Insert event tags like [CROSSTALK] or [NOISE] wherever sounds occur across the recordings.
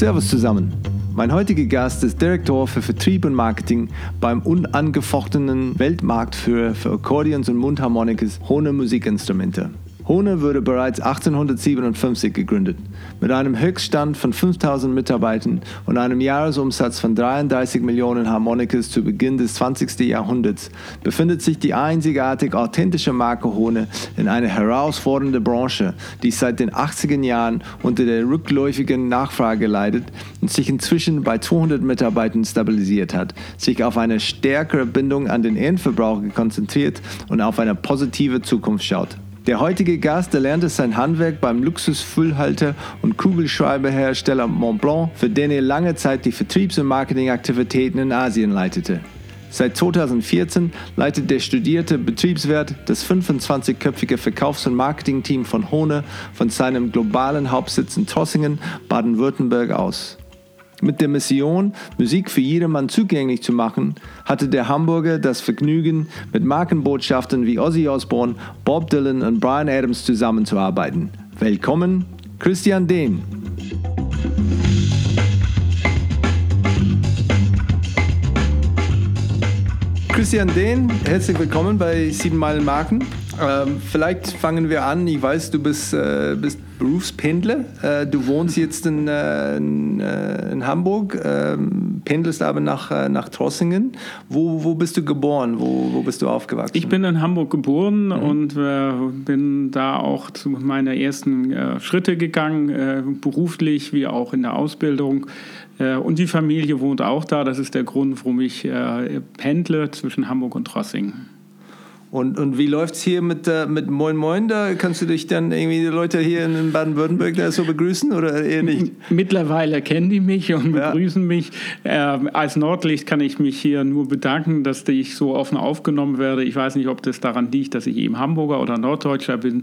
Servus zusammen. Mein heutiger Gast ist Direktor für Vertrieb und Marketing beim unangefochtenen Weltmarktführer für Akkordeons und Mundharmonikes Hone Musikinstrumente. Hone wurde bereits 1857 gegründet. Mit einem Höchststand von 5000 Mitarbeitern und einem Jahresumsatz von 33 Millionen Harmonikers zu Beginn des 20. Jahrhunderts befindet sich die einzigartig authentische Marke Hone in einer herausfordernden Branche, die seit den 80er Jahren unter der rückläufigen Nachfrage leidet und sich inzwischen bei 200 Mitarbeitern stabilisiert hat, sich auf eine stärkere Bindung an den Endverbraucher konzentriert und auf eine positive Zukunft schaut. Der heutige Gast erlernte sein Handwerk beim Luxusfüllhalter und Kugelschreiberhersteller Montblanc, für den er lange Zeit die Vertriebs- und Marketingaktivitäten in Asien leitete. Seit 2014 leitet der studierte Betriebswirt das 25-köpfige Verkaufs- und Marketingteam von Hone von seinem globalen Hauptsitz in Trossingen, Baden-Württemberg aus. Mit der Mission, Musik für jedermann zugänglich zu machen, hatte der Hamburger das Vergnügen, mit Markenbotschaftern wie Ozzy Osbourne, Bob Dylan und Brian Adams zusammenzuarbeiten. Willkommen, Christian Dehn. Christian Dehn, herzlich willkommen bei 7 Meilen Marken. Ähm, vielleicht fangen wir an. Ich weiß, du bist, äh, bist Berufspendler. Äh, du wohnst jetzt in, äh, in, äh, in Hamburg, ähm, pendelst aber nach, äh, nach Trossingen. Wo, wo bist du geboren? Wo, wo bist du aufgewachsen? Ich bin in Hamburg geboren mhm. und äh, bin da auch zu meinen ersten Schritte gegangen, beruflich wie auch in der Ausbildung. Und die Familie wohnt auch da. Das ist der Grund, warum ich pendle zwischen Hamburg und Trossingen. Und, und wie läuft es hier mit, äh, mit Moin Moin? Da kannst du dich dann irgendwie die Leute hier in Baden-Württemberg da so begrüßen oder eher nicht? Mittlerweile kennen die mich und begrüßen ja. mich. Äh, als Nordlicht kann ich mich hier nur bedanken, dass ich so offen aufgenommen werde. Ich weiß nicht, ob das daran liegt, dass ich eben Hamburger oder Norddeutscher bin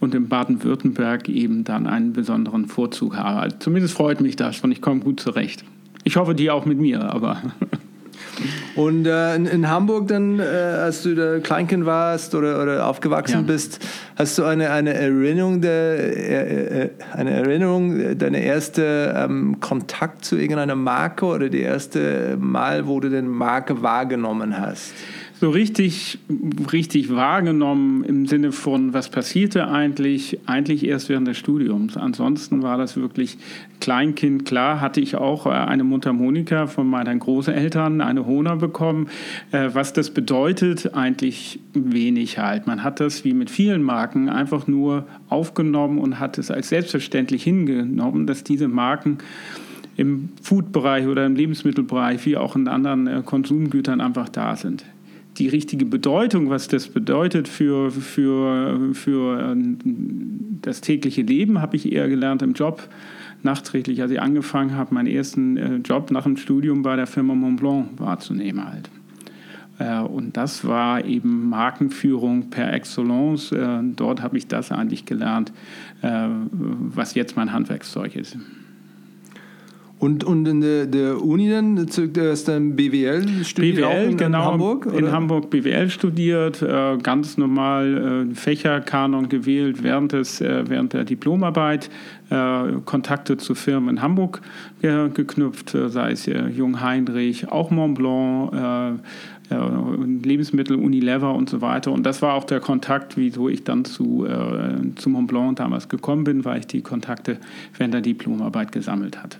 und in Baden-Württemberg eben dann einen besonderen Vorzug habe. Also zumindest freut mich das und ich komme gut zurecht. Ich hoffe, die auch mit mir, aber. [LAUGHS] Und äh, in, in, Hamburg dann, äh, als du da Kleinkind warst oder, oder aufgewachsen ja. bist, hast du eine, eine Erinnerung, der, äh, äh eine Erinnerung, deine erste ähm, Kontakt zu irgendeiner Marke oder die erste Mal, wo du den Marke wahrgenommen hast? So richtig, richtig wahrgenommen im Sinne von, was passierte eigentlich, eigentlich erst während des Studiums. Ansonsten war das wirklich Kleinkind. Klar hatte ich auch äh, eine Mundharmonika von meinen Großeltern, eine Hona bekommen. Äh, was das bedeutet, eigentlich wenig halt. Man hat das wie mit vielen Marken einfach nur aufgenommen und hat es als selbstverständlich hingenommen, dass diese Marken im Food-Bereich oder im Lebensmittelbereich wie auch in anderen äh, Konsumgütern einfach da sind die richtige Bedeutung, was das bedeutet für, für, für ähm, das tägliche Leben, habe ich eher gelernt im Job. Nachträglich, als ich angefangen habe, meinen ersten äh, Job nach dem Studium bei der Firma Montblanc wahrzunehmen halt. Äh, und das war eben Markenführung per Excellence. Äh, dort habe ich das eigentlich gelernt, was jetzt mein Handwerkszeug ist. Und, und in der, der Uni dann, du hast dann BWL studiert BWL, in, genau, in Hamburg? Oder? In Hamburg BWL studiert, äh, ganz normal äh, Fächerkanon gewählt während, des, äh, während der Diplomarbeit, Kontakte zu Firmen in Hamburg geknüpft, sei es Jung Heinrich, auch Mont Blanc, Lebensmittel, Unilever und so weiter. Und das war auch der Kontakt, wieso ich dann zu, äh, zu Mont Blanc damals gekommen bin, weil ich die Kontakte während der Diplomarbeit gesammelt hatte.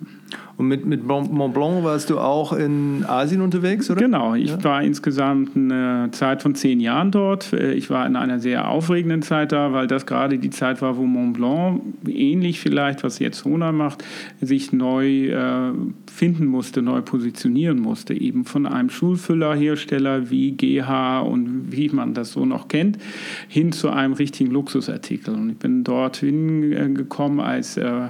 Und mit, mit Mont Blanc warst du auch in Asien unterwegs, oder? Genau, ich ja. war insgesamt eine Zeit von zehn Jahren dort. Ich war in einer sehr aufregenden Zeit da, weil das gerade die Zeit war, wo Mont Blanc, ähnlich vielleicht, was jetzt Hona macht, sich neu äh, finden musste, neu positionieren musste. Eben von einem Schulfüllerhersteller wie GH und wie man das so noch kennt, hin zu einem richtigen Luxusartikel. Und ich bin dorthin äh, gekommen als äh, äh,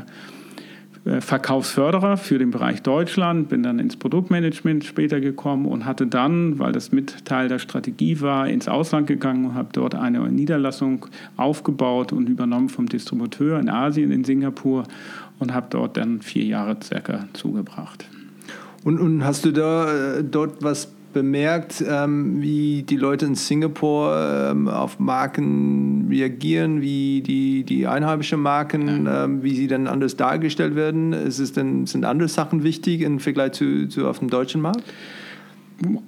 Verkaufsförderer für den Bereich Deutschland, bin dann ins Produktmanagement später gekommen und hatte dann, weil das mit Teil der Strategie war, ins Ausland gegangen und habe dort eine Niederlassung aufgebaut und übernommen vom Distributeur in Asien, in Singapur und habe dort dann vier Jahre circa zugebracht. Und, und hast du da äh, dort was bemerkt, ähm, wie die Leute in Singapur ähm, auf Marken reagieren, wie die, die einheimischen Marken, ja. ähm, wie sie dann anders dargestellt werden? Ist es denn, sind andere Sachen wichtig im Vergleich zu, zu auf dem deutschen Markt?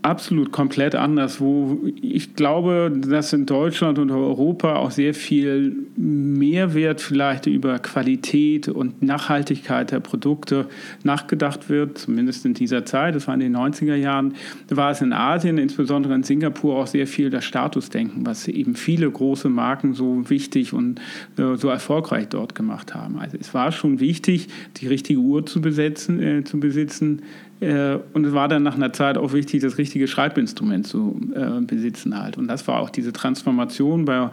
Absolut komplett anders, wo ich glaube, dass in Deutschland und Europa auch sehr viel Mehrwert vielleicht über Qualität und Nachhaltigkeit der Produkte nachgedacht wird, zumindest in dieser Zeit, das war in den 90er Jahren, war es in Asien, insbesondere in Singapur, auch sehr viel das Statusdenken, was eben viele große Marken so wichtig und äh, so erfolgreich dort gemacht haben. Also es war schon wichtig, die richtige Uhr zu, besetzen, äh, zu besitzen, äh, und es war dann nach einer Zeit auch wichtig, das richtige Schreibinstrument zu äh, besitzen halt. Und das war auch diese Transformation bei,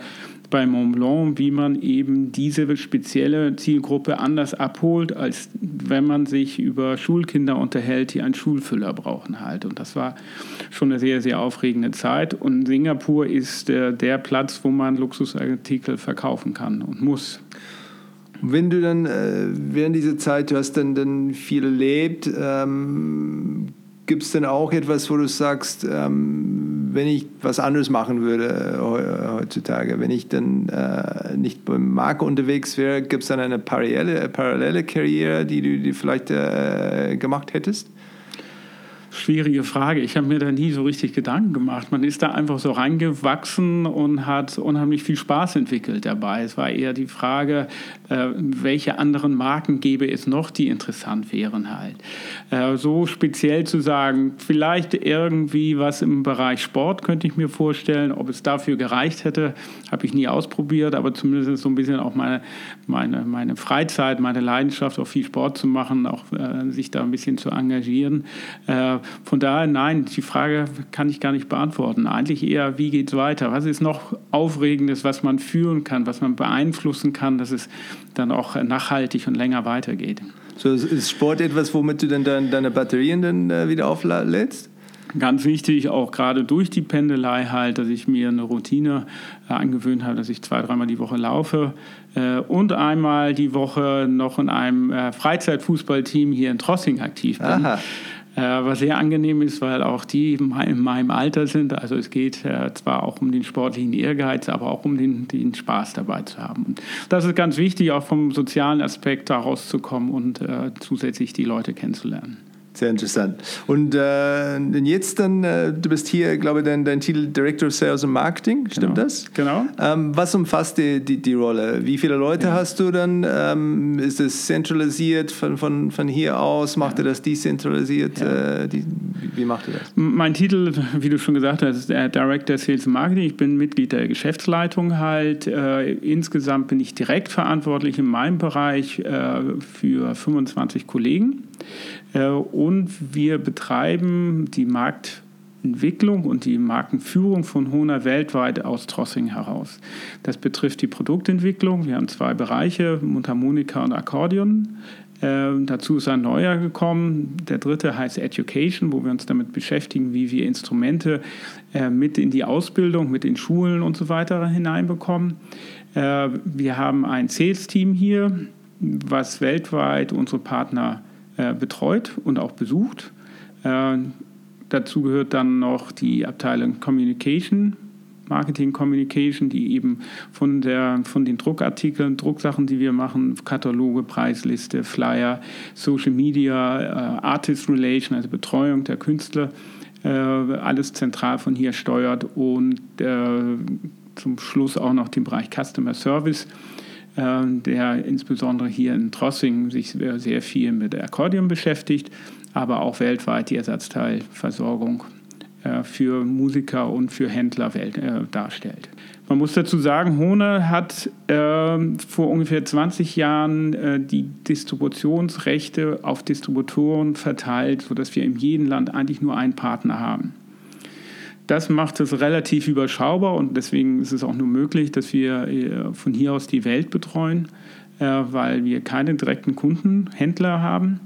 bei Mont Blanc, wie man eben diese spezielle Zielgruppe anders abholt, als wenn man sich über Schulkinder unterhält, die einen Schulfüller brauchen halt. Und das war schon eine sehr, sehr aufregende Zeit. Und Singapur ist äh, der Platz, wo man Luxusartikel verkaufen kann und muss. Wenn du dann äh, während dieser Zeit, du hast dann, dann viel erlebt, ähm, gibt es denn auch etwas, wo du sagst, ähm, wenn ich was anderes machen würde heutzutage, wenn ich dann äh, nicht beim Marke unterwegs wäre, gibt es dann eine parallele, parallele Karriere, die du die vielleicht äh, gemacht hättest? Schwierige Frage. Ich habe mir da nie so richtig Gedanken gemacht. Man ist da einfach so reingewachsen und hat unheimlich viel Spaß entwickelt dabei. Es war eher die Frage, äh, welche anderen Marken gäbe es noch, die interessant wären halt. Äh, so speziell zu sagen, vielleicht irgendwie was im Bereich Sport könnte ich mir vorstellen. Ob es dafür gereicht hätte, habe ich nie ausprobiert, aber zumindest so ein bisschen auch meine, meine, meine Freizeit, meine Leidenschaft, auch viel Sport zu machen, auch äh, sich da ein bisschen zu engagieren von daher, nein, die Frage kann ich gar nicht beantworten. Eigentlich eher, wie geht es weiter? Was ist noch Aufregendes, was man führen kann, was man beeinflussen kann, dass es dann auch nachhaltig und länger weitergeht? So ist Sport etwas, womit du dann deine Batterien dann äh, wieder auflädst? Ganz wichtig, auch gerade durch die Pendelei halt, dass ich mir eine Routine äh, angewöhnt habe, dass ich zwei, dreimal die Woche laufe äh, und einmal die Woche noch in einem äh, Freizeitfußballteam hier in Trossing aktiv bin. Aha. Äh, was sehr angenehm ist, weil auch die in meinem Alter sind. Also es geht äh, zwar auch um den sportlichen Ehrgeiz, aber auch um den, den Spaß dabei zu haben. Und das ist ganz wichtig, auch vom sozialen Aspekt da rauszukommen und äh, zusätzlich die Leute kennenzulernen. Sehr interessant. Und äh, jetzt dann, äh, du bist hier, glaube ich, dein, dein Titel Director of Sales and Marketing, stimmt genau. das? Genau. Ähm, was umfasst die, die, die, Rolle? Wie viele Leute ja. hast du dann? Ähm, ist es zentralisiert von, von, von hier aus? Macht ja. ihr das dezentralisiert? Ja. Äh, die, wie macht ihr das? Mein Titel, wie du schon gesagt hast, ist Director Sales and Marketing. Ich bin Mitglied der Geschäftsleitung halt. Äh, insgesamt bin ich direkt verantwortlich in meinem Bereich äh, für 25 Kollegen. Äh, und wir betreiben die Marktentwicklung und die Markenführung von Hona weltweit aus Trossing heraus. Das betrifft die Produktentwicklung. Wir haben zwei Bereiche, Mundharmonika und Akkordeon. Äh, dazu ist ein neuer gekommen. Der dritte heißt Education, wo wir uns damit beschäftigen, wie wir Instrumente äh, mit in die Ausbildung, mit in Schulen und so weiter hineinbekommen. Wir haben ein Sales-Team hier, was weltweit unsere Partner äh, betreut und auch besucht. Äh, dazu gehört dann noch die Abteilung Communication, Marketing Communication, die eben von, der, von den Druckartikeln, Drucksachen, die wir machen, Kataloge, Preisliste, Flyer, Social Media, äh, Artist Relation, also Betreuung der Künstler, alles zentral von hier steuert und zum Schluss auch noch den Bereich Customer Service der insbesondere hier in Trossing sich sehr viel mit Akkordeon beschäftigt, aber auch weltweit die Ersatzteilversorgung äh, für Musiker und für Händler äh, darstellt. Man muss dazu sagen, Hone hat äh, vor ungefähr 20 Jahren äh, die Distributionsrechte auf Distributoren verteilt, sodass wir in jedem Land eigentlich nur einen Partner haben. Das macht es relativ überschaubar und deswegen ist es auch nur möglich, dass wir äh, von hier aus die Welt betreuen, äh, weil wir keine direkten Kunden, Händler haben.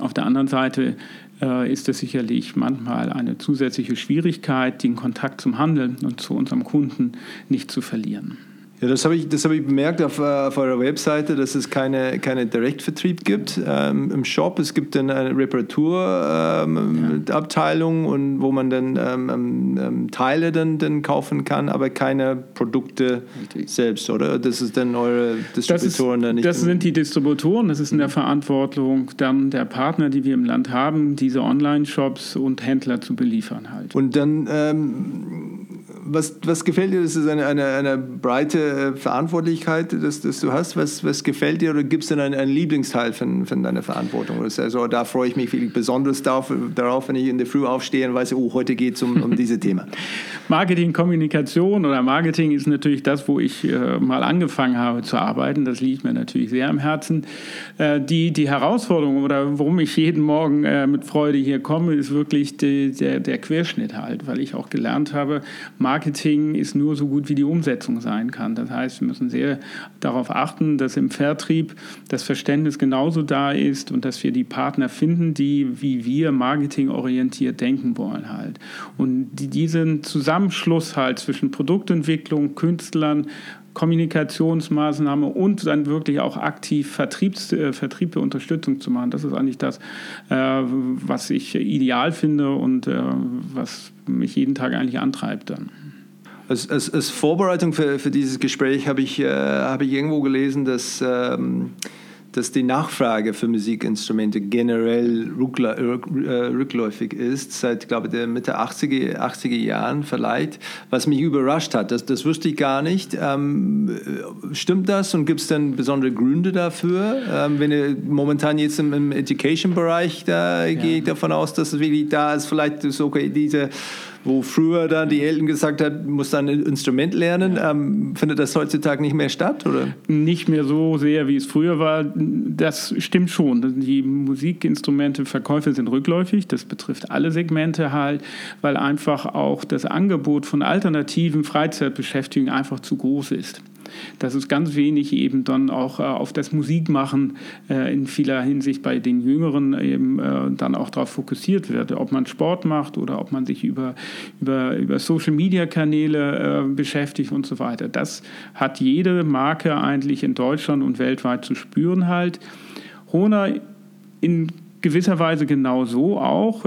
Auf der anderen Seite äh, ist es sicherlich manchmal eine zusätzliche Schwierigkeit, den Kontakt zum Handel und zu unserem Kunden nicht zu verlieren. Ja, das habe ich, hab ich bemerkt auf, äh, auf eurer Webseite, dass es keine, keine Direktvertrieb gibt ähm, im Shop. Es gibt dann eine Reparaturabteilung, ähm, ja. und wo man dann ähm, ähm, ähm, Teile dann, dann kaufen kann, aber keine Produkte Richtig. selbst, oder? Das ist dann eure Distributoren das ist, nicht. Das sind die Distributoren, das ist in der Verantwortung dann der Partner, die wir im Land haben, diese Online-Shops und Händler zu beliefern halt. Und dann ähm, was, was gefällt dir? Das ist eine, eine, eine breite Verantwortlichkeit, dass, dass du hast. Was, was gefällt dir oder gibt es denn einen, einen Lieblingsteil von, von deiner Verantwortung? Also da freue ich mich wirklich besonders darauf, darauf, wenn ich in der Früh aufstehe und weiß, oh, heute geht es um, um dieses Thema. [LAUGHS] Marketing, Kommunikation oder Marketing ist natürlich das, wo ich äh, mal angefangen habe zu arbeiten. Das liegt mir natürlich sehr am Herzen. Äh, die, die Herausforderung oder warum ich jeden Morgen äh, mit Freude hier komme, ist wirklich die, der, der Querschnitt halt, weil ich auch gelernt habe, Marketing ist nur so gut, wie die Umsetzung sein kann. Das heißt, wir müssen sehr darauf achten, dass im Vertrieb das Verständnis genauso da ist und dass wir die Partner finden, die wie wir marketingorientiert denken wollen halt. Und diesen Zusammenschluss halt zwischen Produktentwicklung, Künstlern, Kommunikationsmaßnahme und dann wirklich auch aktiv Vertriebs, äh, Vertrieb Unterstützung zu machen. Das ist eigentlich das, äh, was ich ideal finde und äh, was mich jeden Tag eigentlich antreibt dann. Als, als, als Vorbereitung für, für dieses Gespräch habe ich, äh, hab ich irgendwo gelesen, dass, ähm, dass die Nachfrage für Musikinstrumente generell äh, rückläufig ist, seit, glaube ich, der Mitte 80er, 80er Jahren vielleicht, was mich überrascht hat. Das, das wusste ich gar nicht. Ähm, stimmt das und gibt es denn besondere Gründe dafür? Ähm, wenn ihr momentan jetzt im, im Education-Bereich, da ja. gehe ich davon aus, dass es wirklich da ist, vielleicht ist okay, diese wo früher dann die Eltern gesagt hat, muss dann ein Instrument lernen. Ja. Ähm, findet das heutzutage nicht mehr statt? Oder? Nicht mehr so sehr, wie es früher war. Das stimmt schon. Die Musikinstrumente-Verkäufe sind rückläufig. Das betrifft alle Segmente halt, weil einfach auch das Angebot von alternativen Freizeitbeschäftigungen einfach zu groß ist dass es ganz wenig eben dann auch äh, auf das Musikmachen äh, in vieler Hinsicht bei den Jüngeren eben äh, dann auch darauf fokussiert wird. Ob man Sport macht oder ob man sich über, über, über Social-Media-Kanäle beschäftigt und so weiter. Das hat jede Marke eigentlich in Deutschland und weltweit zu spüren halt. Hona in gewisser Weise genauso auch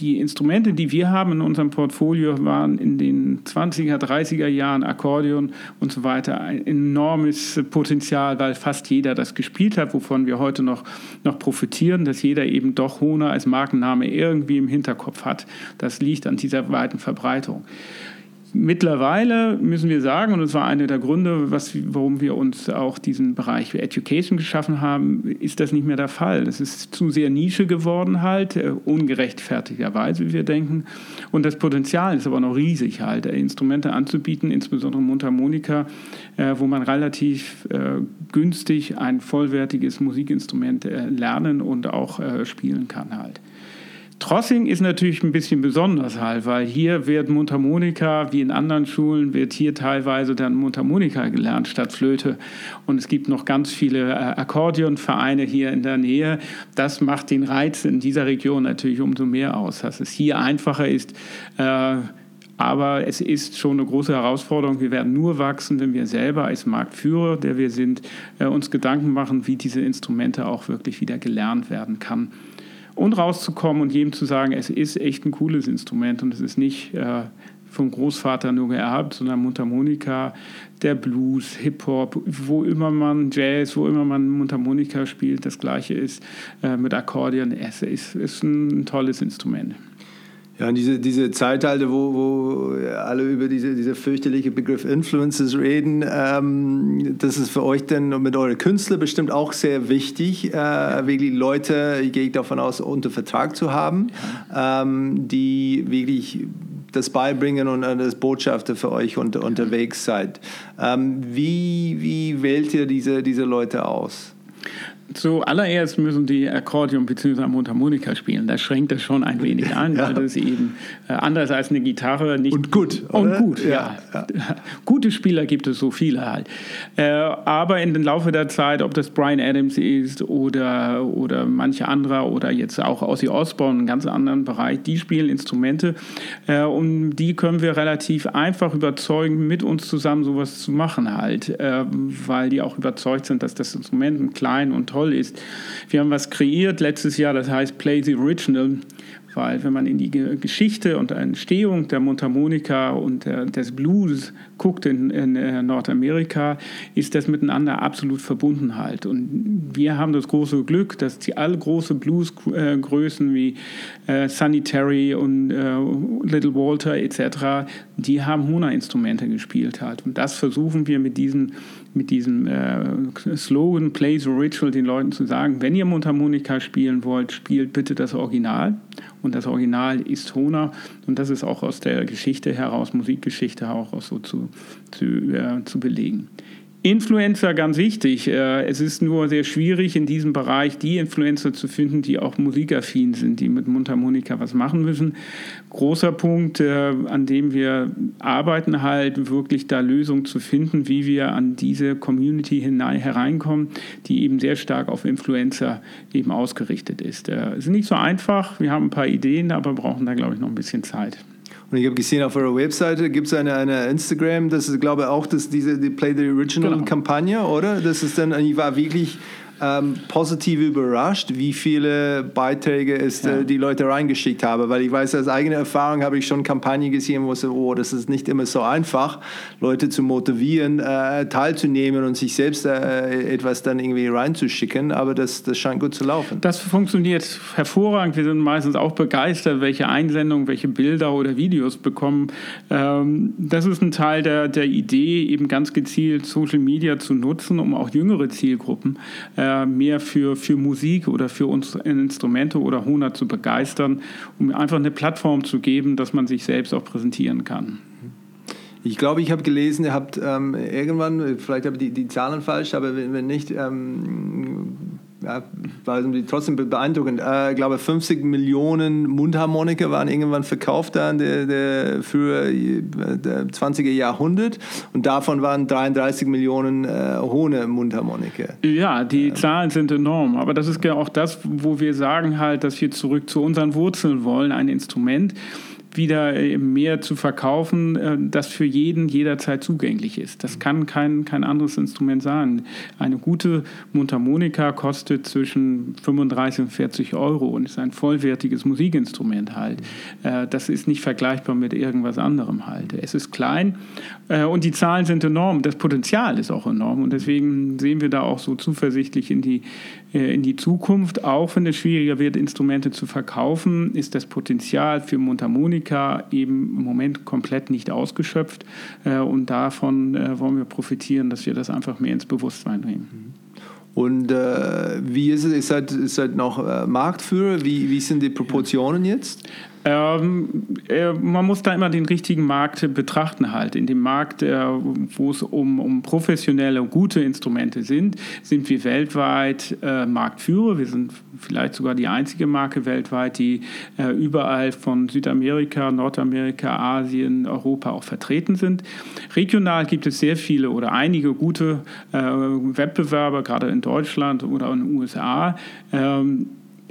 die Instrumente, die wir haben in unserem Portfolio, waren in den 20er, 30er Jahren Akkordeon und so weiter ein enormes Potenzial, weil fast jeder das gespielt hat, wovon wir heute noch, noch profitieren, dass jeder eben doch Hona als Markenname irgendwie im Hinterkopf hat. Das liegt an dieser weiten Verbreitung. Mittlerweile müssen wir sagen, und das war einer der Gründe, was, warum wir uns auch diesen Bereich Education geschaffen haben, ist das nicht mehr der Fall. Es ist zu sehr Nische geworden halt, äh, ungerechtfertigterweise, wie wir denken. Und das Potenzial ist aber noch riesig halt, äh, Instrumente anzubieten, insbesondere Mundharmonika, äh, wo man relativ günstig ein vollwertiges Musikinstrument lernen und auch spielen kann halt. Trossing ist natürlich ein bisschen besonders halt, weil hier wird Mundharmonika, wie in anderen Schulen, wird hier teilweise dann Mundharmonika gelernt statt Flöte. Und es gibt noch ganz viele äh, Akkordeonvereine hier in der Nähe. Das macht den Reiz in dieser Region natürlich umso mehr aus, dass es hier einfacher ist. Äh, aber es ist schon eine große Herausforderung. Wir werden nur wachsen, wenn wir selber als Marktführer, der wir sind, äh, uns Gedanken machen, wie diese Instrumente auch wirklich wieder gelernt werden kann und rauszukommen und jedem zu sagen, es ist echt ein cooles Instrument und es ist nicht äh, vom Großvater nur geerbt, sondern Mundharmonika, der Blues, Hip-Hop, wo immer man Jazz, wo immer man Mundharmonika spielt, das gleiche ist äh, mit Akkordeon. Es ist, ist ein tolles Instrument. Ja, und diese, diese Zeitalter, wo, wo alle über diese, diese fürchterliche Begriff Influences reden, ähm, das ist für euch dann mit euren Künstlern bestimmt auch sehr wichtig, äh, wirklich Leute, ich gehe davon aus, unter Vertrag zu haben, ähm, die wirklich das beibringen und als Botschafter für euch unter, unterwegs seid. Ähm, wie, wie wählt ihr diese, diese Leute aus? Zuallererst müssen die Akkordeon bzw. Mundharmonika spielen. Das schränkt das schon ein wenig an, ja. weil das eben äh, anders als eine Gitarre nicht. Und gut. Oder? Und gut, ja. ja. [LAUGHS] Gute Spieler gibt es so viele halt. Äh, aber in den Laufe der Zeit, ob das Brian Adams ist oder, oder manche andere oder jetzt auch Ozzy Osbourne, einen ganz anderen Bereich, die spielen Instrumente äh, und die können wir relativ einfach überzeugen, mit uns zusammen sowas zu machen halt, äh, weil die auch überzeugt sind, dass das Instrument klein und toll ist. Wir haben was kreiert letztes Jahr, das heißt Play the Original weil wenn man in die Geschichte und Entstehung der Mundharmonika und des Blues guckt in, in, äh, Nordamerika, ist das miteinander absolut verbunden halt. Und wir haben das große Glück, dass die alle große Bluesgrößen wie äh, Sunny Terry und äh, Little Walter etc., die haben Hona-Instrumente gespielt halt. Und das versuchen wir mit diesen mit diesem äh, Slogan Play the Ritual den Leuten zu sagen, wenn ihr Mundharmonika spielen wollt, spielt bitte das Original. Und das Original ist Hona. Und das ist auch aus der Geschichte heraus, Musikgeschichte auch so zu, zu, äh, zu belegen. Influencer ganz wichtig. Äh, es ist nur sehr schwierig, in diesem Bereich die Influencer zu finden, die auch musikaffin sind, die mit Mundharmonika was machen müssen. Großer Punkt, äh, an dem wir arbeiten, halt wirklich da Lösungen zu finden, wie wir an diese Community hinein, hereinkommen, die eben sehr stark auf Influencer eben ausgerichtet ist. Äh, es ist nicht so einfach. Wir haben ein paar Ideen, aber brauchen da, glaube ich, noch ein bisschen Zeit. Und ich habe gesehen, auf eurer Webseite gibt es eine, eine Instagram, das ist, glaube ich, auch das, diese die Play the Original-Kampagne, genau. oder? Das ist dann, ich war wirklich ähm, positiv überrascht, wie viele Beiträge es ja. äh, die Leute reingeschickt haben, weil ich weiß, aus eigener Erfahrung habe ich schon Kampagnen gesehen, wo so, oh, das ist nicht immer so einfach, Leute zu motivieren, äh, teilzunehmen und sich selbst äh, etwas dann irgendwie reinzuschicken, aber das, das scheint gut zu laufen. Das funktioniert hervorragend. Wir sind meistens auch begeistert, welche Einsendungen, welche Bilder oder Videos bekommen. Ähm, das ist ein Teil der, der Idee, eben ganz gezielt Social Media zu nutzen, um auch jüngere Zielgruppen äh, mehr für, für Musik oder für uns Instrumente oder Hona zu begeistern, um einfach eine Plattform zu geben, dass man sich selbst auch präsentieren kann. Ich glaube, ich habe gelesen, ihr habt ähm, irgendwann, vielleicht habe ich die, die Zahlen falsch, aber wenn, wenn nicht, ähm, ja, war trotzdem beeindruckend. Äh, ich glaube, 50 Millionen Mundharmonika waren irgendwann verkauft dann der, der für der 20er Jahrhundert und davon waren 33 Millionen äh, hohe Mundharmonika. Ja, die ähm. Zahlen sind enorm, aber das ist ja auch das, wo wir sagen halt, dass wir zurück zu unseren Wurzeln wollen, ein Instrument, wieder äh, mehr zu verkaufen, äh, das für jeden jederzeit zugänglich ist. Das kann kein, kein anderes Instrument sein. Eine gute Mundharmonika kostet zwischen 35 und 40 Euro und ist ein vollwertiges Musikinstrument halt. Äh, das ist nicht vergleichbar mit irgendwas anderem halt. Es ist klein und die Zahlen sind enorm. Das Potenzial ist auch enorm und deswegen sehen wir da auch so zuversichtlich in die, in die Zukunft. Auch wenn es schwieriger wird, Instrumente zu verkaufen, ist das Potenzial für Mundharmonika eben im Moment komplett nicht ausgeschöpft. Äh, und davon äh, wollen wir profitieren, dass wir das einfach mehr ins Bewusstsein bringen. Und äh, wie ist es? Ihr seid, ihr seid noch äh, Marktführer. Wie, wie sind die Proportionen jetzt? Ähm, äh, man muss da immer den richtigen Markt betrachten halt. In dem Markt, äh, wo es um, um professionelle, gute Instrumente sind, sind wir weltweit äh, Marktführer. Wir sind vielleicht sogar die einzige Marke weltweit, die äh, überall von Südamerika, Nordamerika, Asien, Europa auch vertreten sind. Regional gibt es sehr viele oder einige gute äh, Wettbewerber, gerade in Deutschland oder in den USA. Ähm,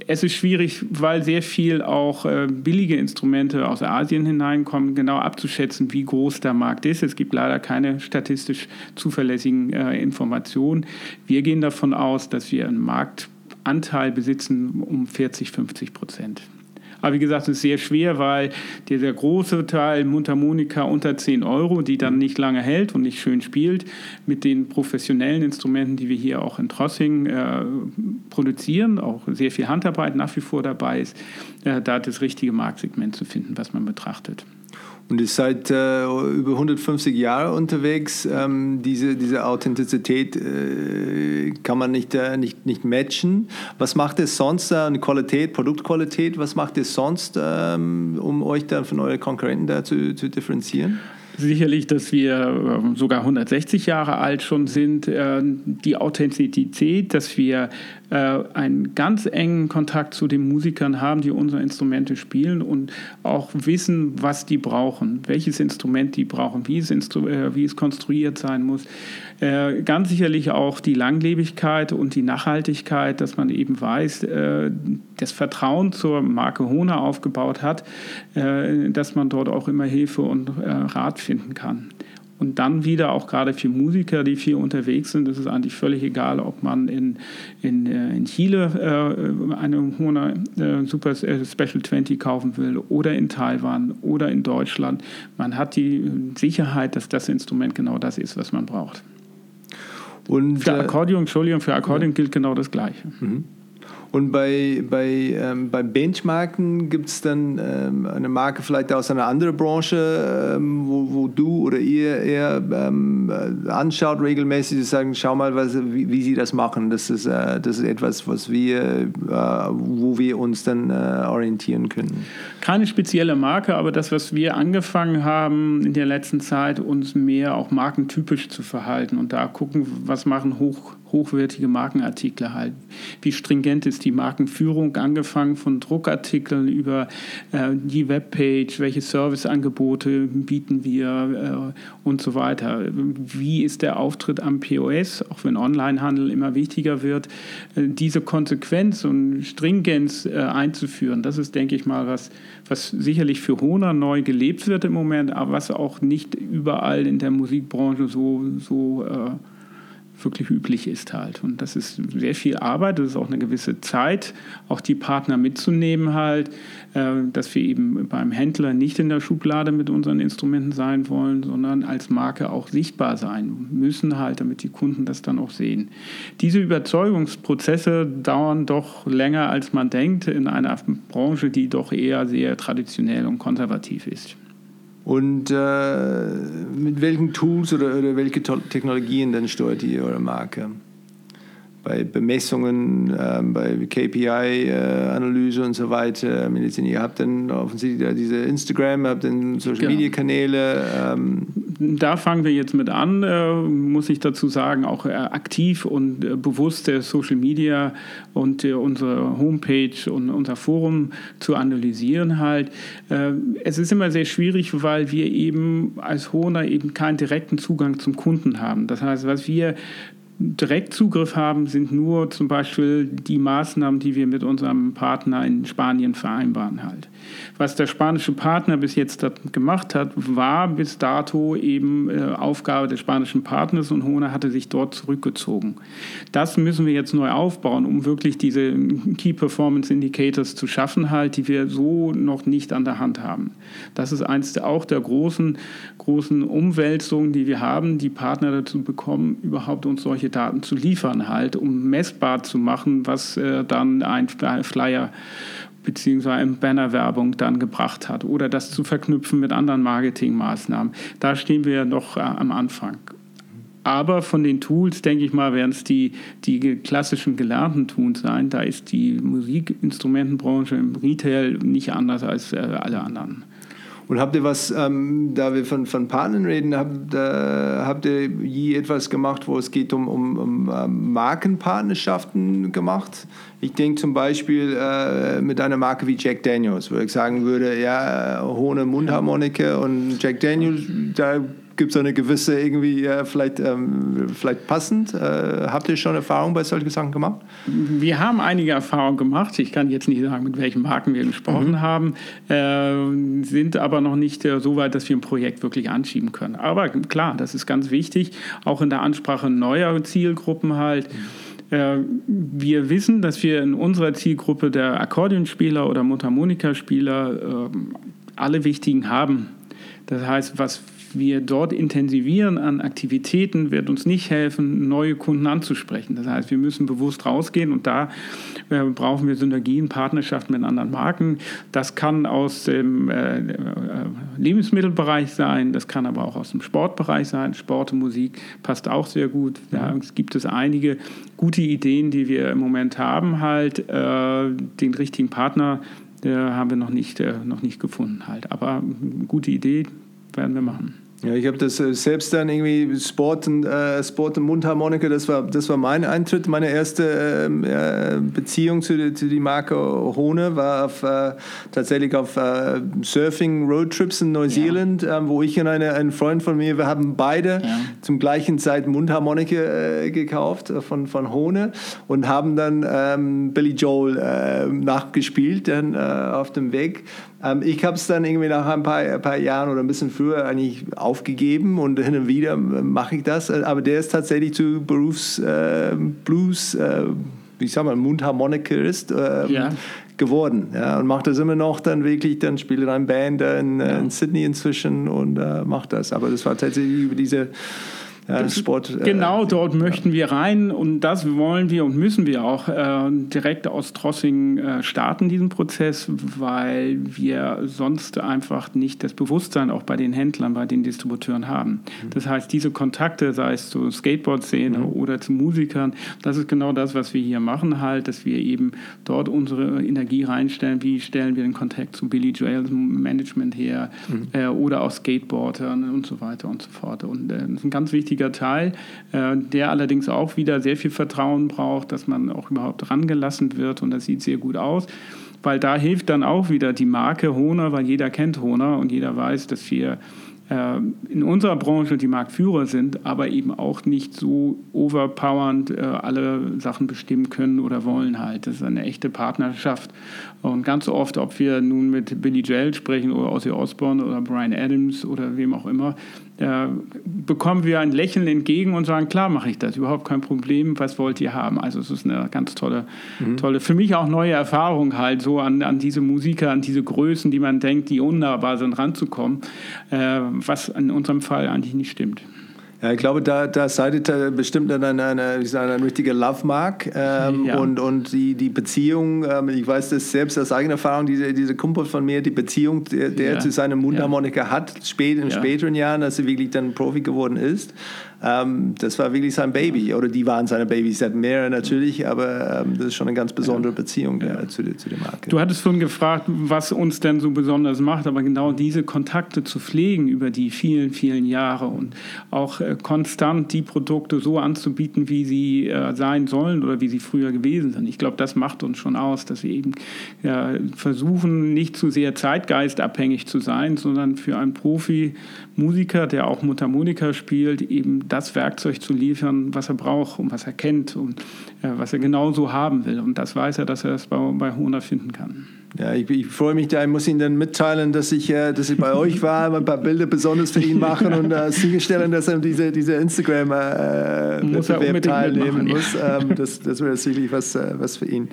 es ist schwierig, weil sehr viel auch äh, billige Instrumente aus Asien hineinkommen, genau abzuschätzen, wie groß der Markt ist. Es gibt leider keine statistisch zuverlässigen äh, Informationen. Wir gehen davon aus, dass wir einen Marktanteil besitzen um 40, 50 Prozent. Aber wie gesagt, es ist sehr schwer, weil dieser große Teil Mundharmonika unter 10 Euro, die dann nicht lange hält und nicht schön spielt, mit den professionellen Instrumenten, die wir hier auch in Trossing äh, produzieren, auch sehr viel Handarbeit nach wie vor dabei ist, äh, da das richtige Marktsegment zu finden, was man betrachtet. Und ihr seid äh, über 150 Jahre unterwegs. Ähm, diese, diese Authentizität äh, kann man nicht, äh, nicht, nicht matchen. Was macht es sonst an äh, Qualität, Produktqualität? Was macht es sonst, ähm, um euch dann von euren Konkurrenten da zu, zu differenzieren? Sicherlich, dass wir ähm, sogar 160 Jahre alt schon sind. Äh, die Authentizität, dass wir einen ganz engen Kontakt zu den Musikern haben, die unsere Instrumente spielen und auch wissen, was die brauchen, welches Instrument die brauchen, wie es, Instru äh, wie es konstruiert sein muss. Äh, ganz sicherlich auch die Langlebigkeit und die Nachhaltigkeit, dass man eben weiß, äh, das Vertrauen zur Marke Hona aufgebaut hat, äh, dass man dort auch immer Hilfe und äh, Rat finden kann. Und dann wieder auch gerade für Musiker, die viel unterwegs sind, ist es eigentlich völlig egal, ob man in, in, äh, in Chile äh, eine Hona äh, Super äh, Special 20 kaufen will oder in Taiwan oder in Deutschland. Man hat die Sicherheit, dass das Instrument genau das ist, was man braucht. Und, für Akkordeon, Entschuldigung, für Akkordeon ja. gilt genau das Gleiche. Mhm. Und bei, bei, ähm, beim Benchmarken gibt es dann ähm, eine Marke vielleicht aus einer anderen Branche, ähm, wo, wo du oder ihr eher ähm, äh, anschaut regelmäßig, sagen, schau mal, was, wie, wie sie das machen. Das ist, äh, das ist etwas, was wir, äh, wo wir uns dann äh, orientieren können. Keine spezielle Marke, aber das, was wir angefangen haben in der letzten Zeit, uns mehr auch markentypisch zu verhalten und da gucken, was machen hoch hochwertige Markenartikel halt. Wie stringent ist die Markenführung, angefangen von Druckartikeln über äh, die Webpage, welche Serviceangebote bieten wir äh, und so weiter. Wie ist der Auftritt am POS, auch wenn Onlinehandel immer wichtiger wird, äh, diese Konsequenz und Stringenz äh, einzuführen. Das ist, denke ich mal, was, was sicherlich für Hona neu gelebt wird im Moment, aber was auch nicht überall in der Musikbranche so, so äh, wirklich üblich ist halt. Und das ist sehr viel Arbeit, das ist auch eine gewisse Zeit, auch die Partner mitzunehmen halt, äh, dass wir eben beim Händler nicht in der Schublade mit unseren Instrumenten sein wollen, sondern als Marke auch sichtbar sein müssen halt, damit die Kunden das dann auch sehen. Diese Überzeugungsprozesse dauern doch länger, als man denkt, in einer Branche, die doch eher sehr traditionell und konservativ ist. Und äh, mit welchen Tools oder, oder welche Technologien dann steuert ihr eure Marke? Bei Bemessungen, äh, bei KPI-Analyse äh, und so weiter. Ihr habt dann offensichtlich diese Instagram, habt dann Social-Media-Kanäle. Genau. Ähm. Da fangen wir jetzt mit an, äh, muss ich dazu sagen, auch äh, aktiv und äh, bewusst der Social Media und äh, unsere Homepage und unser Forum zu analysieren halt. es ist immer sehr schwierig, weil wir eben als Hohner eben keinen direkten Zugang zum Kunden haben. Das heißt, was wir Direktzugriff haben, sind nur zum Beispiel die Maßnahmen, die wir mit unserem Partner in Spanien vereinbaren halt. Was der spanische Partner bis jetzt gemacht hat, war bis dato eben äh, Aufgabe des spanischen Partners und Hona hatte sich dort zurückgezogen. Das müssen wir jetzt neu aufbauen, um wirklich diese Key Performance Indicators zu schaffen, halt, die wir so noch nicht an der Hand haben. Das ist eins auch der großen, großen Umwälzungen, die wir haben, die Partner dazu bekommen, überhaupt uns solche Daten zu liefern, halt, um messbar zu machen, was äh, dann ein Flyer beziehungsweise eine Bannerwerbung dann gebracht hat oder das zu verknüpfen mit anderen Marketingmaßnahmen. Da stehen wir ja noch äh, am Anfang. Aber von den Tools, denke ich mal, werden es die, die klassischen gelernten Tools sein. Da ist die Musikinstrumentenbranche im Retail nicht anders als äh, alle anderen. Und habt ihr was, ähm, da wir von, von Partnern reden, habt, äh, habt ihr je etwas gemacht, wo es geht um, um, um äh, Markenpartnerschaften gemacht? Ich denke zum Beispiel äh, mit einer Marke wie Jack Daniels, wo ich sagen würde, ja, hohe Mundharmonika und Jack Daniels, da gibt es eine gewisse irgendwie äh, vielleicht, ähm, vielleicht passend. Äh, habt ihr schon Erfahrung bei solchen Sachen gemacht? Wir haben einige Erfahrungen gemacht. Ich kann jetzt nicht sagen, mit welchen Marken wir gesprochen mhm. haben, äh, sind aber noch nicht äh, so weit, dass wir ein Projekt wirklich anschieben können. Aber klar, das ist ganz wichtig, auch in der Ansprache neuer Zielgruppen halt. Äh, wir wissen, dass wir in unserer Zielgruppe der Akkordeonspieler oder Mundharmonikaspieler äh, alle wichtigen haben. Das heißt, was wir dort intensivieren an Aktivitäten, wird uns nicht helfen, neue Kunden anzusprechen. Das heißt, wir müssen bewusst rausgehen und da äh, brauchen wir Synergien, Partnerschaften mit anderen Marken. Das kann aus dem äh, äh, Lebensmittelbereich sein, das kann aber auch aus dem Sportbereich sein. Sport und Musik passt auch sehr gut. Da gibt es einige gute Ideen, die wir im Moment haben, halt äh, den richtigen Partner haben wir noch nicht, äh, noch nicht gefunden halt. Aber gute Idee werden wir machen. Ja, ich habe das äh, selbst dann irgendwie Sport und, äh, Sport und Mundharmonika, das war, das war mein Eintritt. Meine erste ähm, äh, Beziehung zu, zu die Marke Hone war auf, äh, tatsächlich auf äh, Surfing Roadtrips in Neuseeland, ja. Ähm, wo ich und eine, ein Freund von mir, wir haben beide ja. zum gleichen Zeit Mundharmonika äh, gekauft von, von Hone und haben dann ähm, Billy Joel nachgespielt dann auf dem Weg. Ähm, ich habe es dann irgendwie nach ein paar, ein paar, Jahren oder ein bisschen früher eigentlich aufgegeben und hin und wieder mache ich das. Aber der ist tatsächlich zu Berufs äh, Blues, äh, wie sag mal, Mundharmonikerist äh, ja. geworden. Ja, und macht das immer noch dann wirklich, dann spielt er eine Band in, ja. in Sydney inzwischen und äh, macht das. Aber das war tatsächlich über diese Sport. Äh, genau, dort ja. möchten wir rein und das wollen wir und müssen wir auch äh, direkt aus Trossing äh, starten, diesen Prozess, weil wir sonst einfach nicht das Bewusstsein auch bei den Händlern, bei den Distributeuren haben. Mhm. Das heißt, diese Kontakte, sei es zur Skateboard-Szene mhm. oder zu Musikern, das ist genau das, was wir hier machen, halt, dass wir eben dort unsere Energie reinstellen. Wie stellen wir den Kontakt zu Billy Joel, zum Management her mhm. äh, oder auch Skateboardern und so weiter und so fort. Und äh, das ist ein ganz wichtiger wichtiger Teil, äh, der allerdings auch wieder sehr viel Vertrauen braucht, dass man auch überhaupt rangelassen wird und das sieht sehr gut aus. Weil da hilft dann auch wieder die Marke Honer, weil jeder kennt Honer und jeder weiß, dass wir äh, in unserer Branche die Marktführer sind, aber eben auch nicht so overpowernd äh, alle Sachen bestimmen können oder wollen halt. Das ist eine echte Partnerschaft. Und ganz oft, ob wir nun mit Billy Joel sprechen oder Ozzy Osbourne oder Brian Adams oder wem auch immer, äh, bekommen wir ein Lächeln entgegen und sagen, klar mache ich das, überhaupt kein Problem, was wollt ihr haben? Also es ist eine ganz tolle, mhm. tolle, für mich auch neue Erfahrung halt, so an, an diese Musiker, an diese Größen, die man denkt, die unnahbar sind, ranzukommen, äh, was in unserem Fall eigentlich nicht stimmt. Ja, ich glaube, da, da seid ihr bestimmt dann eine, eine, ich sage, eine richtige Love-Mark ähm, ja. und, und die, die Beziehung, ähm, ich weiß das selbst aus eigener Erfahrung, diese, diese Kumpel von mir, die Beziehung, der, der ja. zu seinem Mundharmonika hat, spät, in späteren Jahren, als er wirklich dann Profi geworden ist, ähm, das war wirklich sein Baby. Oder die waren seine Babys. Er hat mehrere natürlich, aber ähm, das ist schon eine ganz besondere Beziehung ja, zu, zu der Marke. Du hattest schon gefragt, was uns denn so besonders macht, aber genau diese Kontakte zu pflegen über die vielen, vielen Jahre und auch äh, konstant die Produkte so anzubieten, wie sie äh, sein sollen oder wie sie früher gewesen sind. Ich glaube, das macht uns schon aus, dass wir eben ja, versuchen, nicht zu sehr zeitgeistabhängig zu sein, sondern für einen Profi-Musiker, der auch Mundharmonika spielt, eben das Werkzeug zu liefern, was er braucht und was er kennt und äh, was er genauso haben will. Und das weiß er, dass er es bei, bei Hona finden kann. Ja, ich, ich, freue mich da, ich muss Ihnen dann mitteilen, dass ich, äh, dass ich bei euch war, ein paar Bilder besonders für ihn machen und äh, sicherstellen, dass er diese, diese Instagram-Wettbewerb äh, teilnehmen muss. Ja. Ähm, das, das wäre sicherlich was, äh, was für ihn.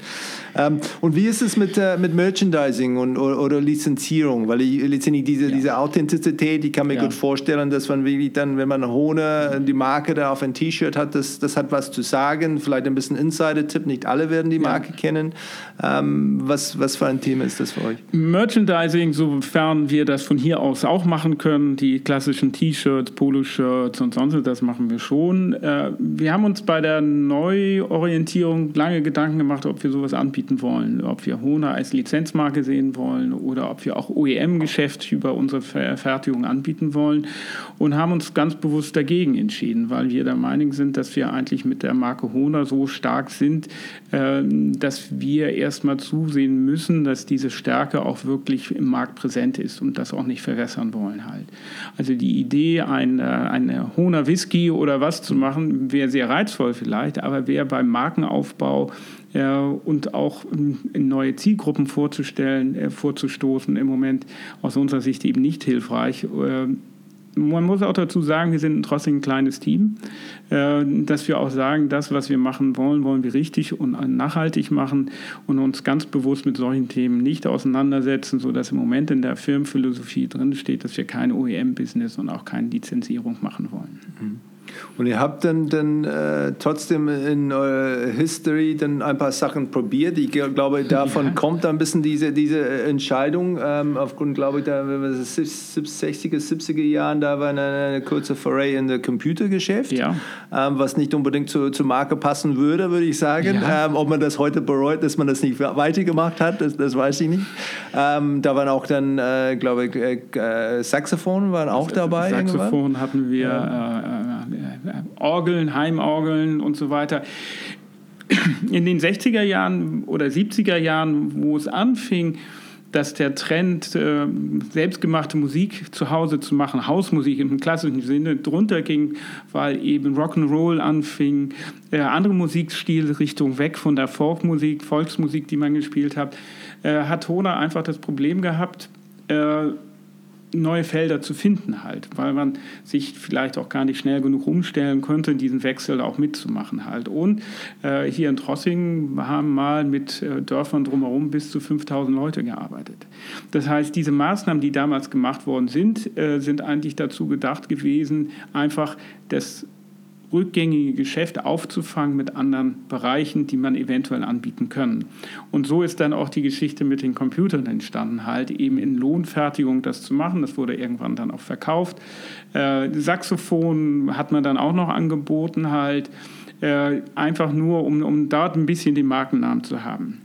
Ähm, und wie ist es mit, äh, mit Merchandising und, oder, oder Lizenzierung? Weil ich, letztendlich diese, ja. diese Authentizität, ich kann mir ja. gut vorstellen, dass man wirklich dann, wenn man Hohne, die Marke da auf ein T-Shirt hat, das, das hat was zu sagen, vielleicht ein bisschen Insider-Tipp, nicht alle werden die Marke kennen. Ähm, was, was für ein Thema ist das für euch? Merchandising, sofern wir das von hier aus auch machen können, die klassischen T-Shirts, Poloshirts und sonst, das machen wir schon. Äh, wir haben uns bei der Neuorientierung lange Gedanken gemacht, ob wir sowas anbieten wollen, ob wir Hona als Lizenzmarke sehen wollen oder ob wir auch OEM-Geschäft über unsere Fertigung anbieten wollen und haben uns ganz bewusst dagegen entschieden, weil wir der Meinung sind, dass wir eigentlich mit der Marke Hona so stark sind, äh, dass wir erstmal zusehen müssen, dass diese Stärke auch wirklich im Markt präsent ist und das auch nicht verwässern wollen halt. Also die Idee, ein, eine Hohner Whisky oder was zu machen, wäre sehr reizvoll vielleicht, aber wäre beim Markenaufbau äh, und auch in neue Zielgruppen vorzustellen, äh, vorzustoßen, im Moment aus unserer Sicht eben nicht hilfreich. Äh, man muss auch dazu sagen, wir sind trotzdem ein kleines Team, äh, dass wir auch sagen, das, was wir machen wollen, wollen wir richtig und nachhaltig machen und uns ganz bewusst mit solchen Themen nicht auseinandersetzen, sodass im Moment in der Firmenphilosophie drin steht, dass wir kein OEM-Business und auch keine Lizenzierung machen wollen. Mhm. Und ihr habt dann, dann äh, trotzdem in eurer History dann ein paar Sachen probiert. Ich glaube, [LAUGHS] davon ja. kommt ein bisschen diese, diese Entscheidung. Ähm, aufgrund, glaube ich, der 60er, 70er Jahren, da war eine, eine kurze Foray in das Computergeschäft, ja. ähm, was nicht unbedingt zu, zur Marke passen würde, würde ich sagen. Ja. Ähm, ob man das heute bereut, dass man das nicht weitergemacht hat, das, das weiß ich nicht. Ähm, da waren auch dann, äh, glaube ich, äh, äh Saxophone waren auch dabei. Saxophon irgendwann. hatten wir. Äh, äh Orgeln, Heimorgeln und so weiter. In den 60er Jahren oder 70er Jahren, wo es anfing, dass der Trend, äh, selbstgemachte Musik zu Hause zu machen, Hausmusik im klassischen Sinne, drunter ging, weil eben Rock'n'Roll anfing, äh, andere Musikstilrichtungen weg von der Folkmusik, Volksmusik, die man gespielt hat, äh, hat Hona einfach das Problem gehabt, äh, neue Felder zu finden halt, weil man sich vielleicht auch gar nicht schnell genug umstellen könnte, diesen Wechsel auch mitzumachen halt. Und äh, hier in Trossingen haben mal mit äh, Dörfern drumherum bis zu 5000 Leute gearbeitet. Das heißt, diese Maßnahmen, die damals gemacht worden sind, äh, sind eigentlich dazu gedacht gewesen, einfach das rückgängige Geschäft aufzufangen mit anderen Bereichen, die man eventuell anbieten kann. Und so ist dann auch die Geschichte mit den Computern entstanden, halt eben in Lohnfertigung das zu machen. Das wurde irgendwann dann auch verkauft. Äh, Saxophon hat man dann auch noch angeboten, halt äh, einfach nur, um, um dort ein bisschen den Markennamen zu haben.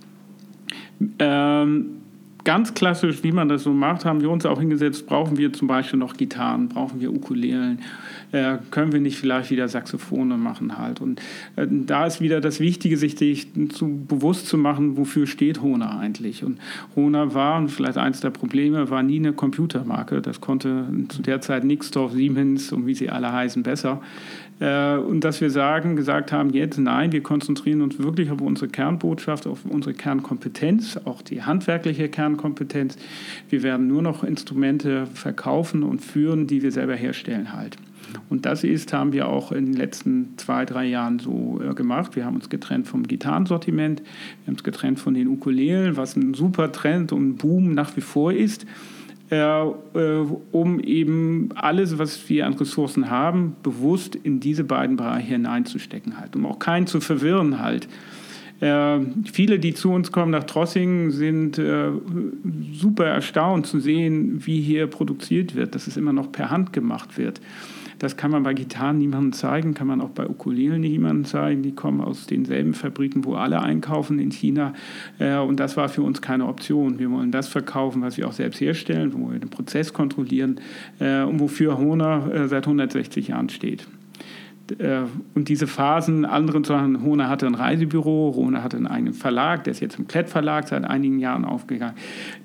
Ähm, ganz klassisch, wie man das so macht, haben wir uns auch hingesetzt, brauchen wir zum Beispiel noch Gitarren, brauchen wir Ukulelen, äh, können wir nicht vielleicht wieder Saxophone machen halt. Und äh, da ist wieder das Wichtige, sich zu, bewusst zu machen, wofür steht Hona eigentlich. Und Hona war, und vielleicht eins der Probleme, war nie eine Computermarke. Das konnte zu der Zeit Nixdorf, Siemens und wie sie alle heißen besser. Äh, und dass wir sagen, gesagt haben, jetzt nein, wir konzentrieren uns wirklich auf unsere Kernbotschaft, auf unsere Kernkompetenz, auch die handwerkliche Kernkompetenz. Wir werden nur noch Instrumente verkaufen und führen, die wir selber herstellen halt. Und das ist, haben wir auch in den letzten zwei, drei Jahren so äh, gemacht. Wir haben uns getrennt vom Gitarrensortiment, wir haben uns getrennt von den Ukulelen, was ein super Trend und Boom nach wie vor ist. Äh, äh, um eben alles, was wir an Ressourcen haben, bewusst in diese beiden Bereiche hineinzustecken halt, um auch keinen zu verwirren halt. Äh, viele, die zu uns kommen nach Trossingen, sind äh, super erstaunt zu sehen, wie hier produziert wird, dass es immer noch per Hand gemacht wird. Das kann man bei Gitarren niemandem zeigen, kann man auch bei Ukulelen niemandem zeigen. Die kommen aus denselben Fabriken, wo alle einkaufen in China. Äh, und das war für uns keine Option. Wir wollen das verkaufen, was wir auch selbst herstellen, wo wir den Prozess kontrollieren äh, und wofür Hona äh, seit 160 Jahren steht und diese Phasen, andere Sachen, Hona hatte ein Reisebüro, Hona hatte einen eigenen Verlag, der ist jetzt im Klett Verlag seit einigen Jahren aufgegangen.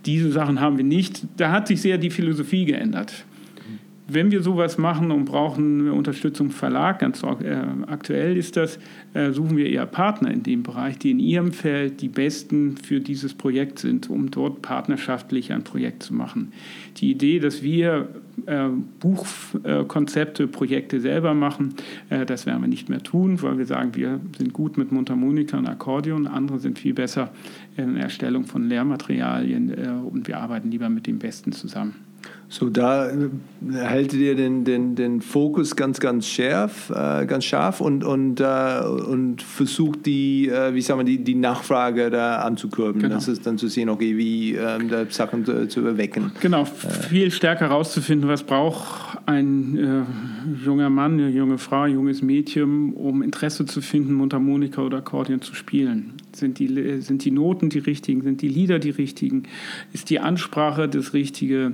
Diese Sachen haben wir nicht. Da hat sich sehr die Philosophie geändert wenn wir sowas machen und brauchen Unterstützung Verlag, ganz äh, aktuell ist das, äh, suchen wir eher Partner in dem Bereich, die in ihrem Feld die besten für dieses Projekt sind, um dort partnerschaftlich ein Projekt zu machen. Die Idee, dass wir äh, Buchkonzepte, Projekte selber machen, äh, das werden wir nicht mehr tun, weil wir sagen, wir sind gut mit Mundharmonika und Akkordeon, andere sind viel besser in der Erstellung von Lehrmaterialien äh, und wir arbeiten lieber mit den Besten zusammen. So, da äh, haltet ihr den, den, den Fokus ganz, ganz scharf, äh, ganz scharf und, und, äh, und versucht die, äh, wie sagen wir, die, die Nachfrage da anzukurbeln. Genau. Das ist dann zu sehen, okay, wie ähm, da Sachen zu, zu erwecken. Genau, äh. viel stärker herauszufinden, was braucht ein äh, junger Mann, eine junge Frau, ein junges Mädchen, um Interesse zu finden, Mundharmonika oder Akkordeon zu spielen. Sind die, sind die Noten die richtigen? Sind die Lieder die richtigen? Ist die Ansprache das Richtige?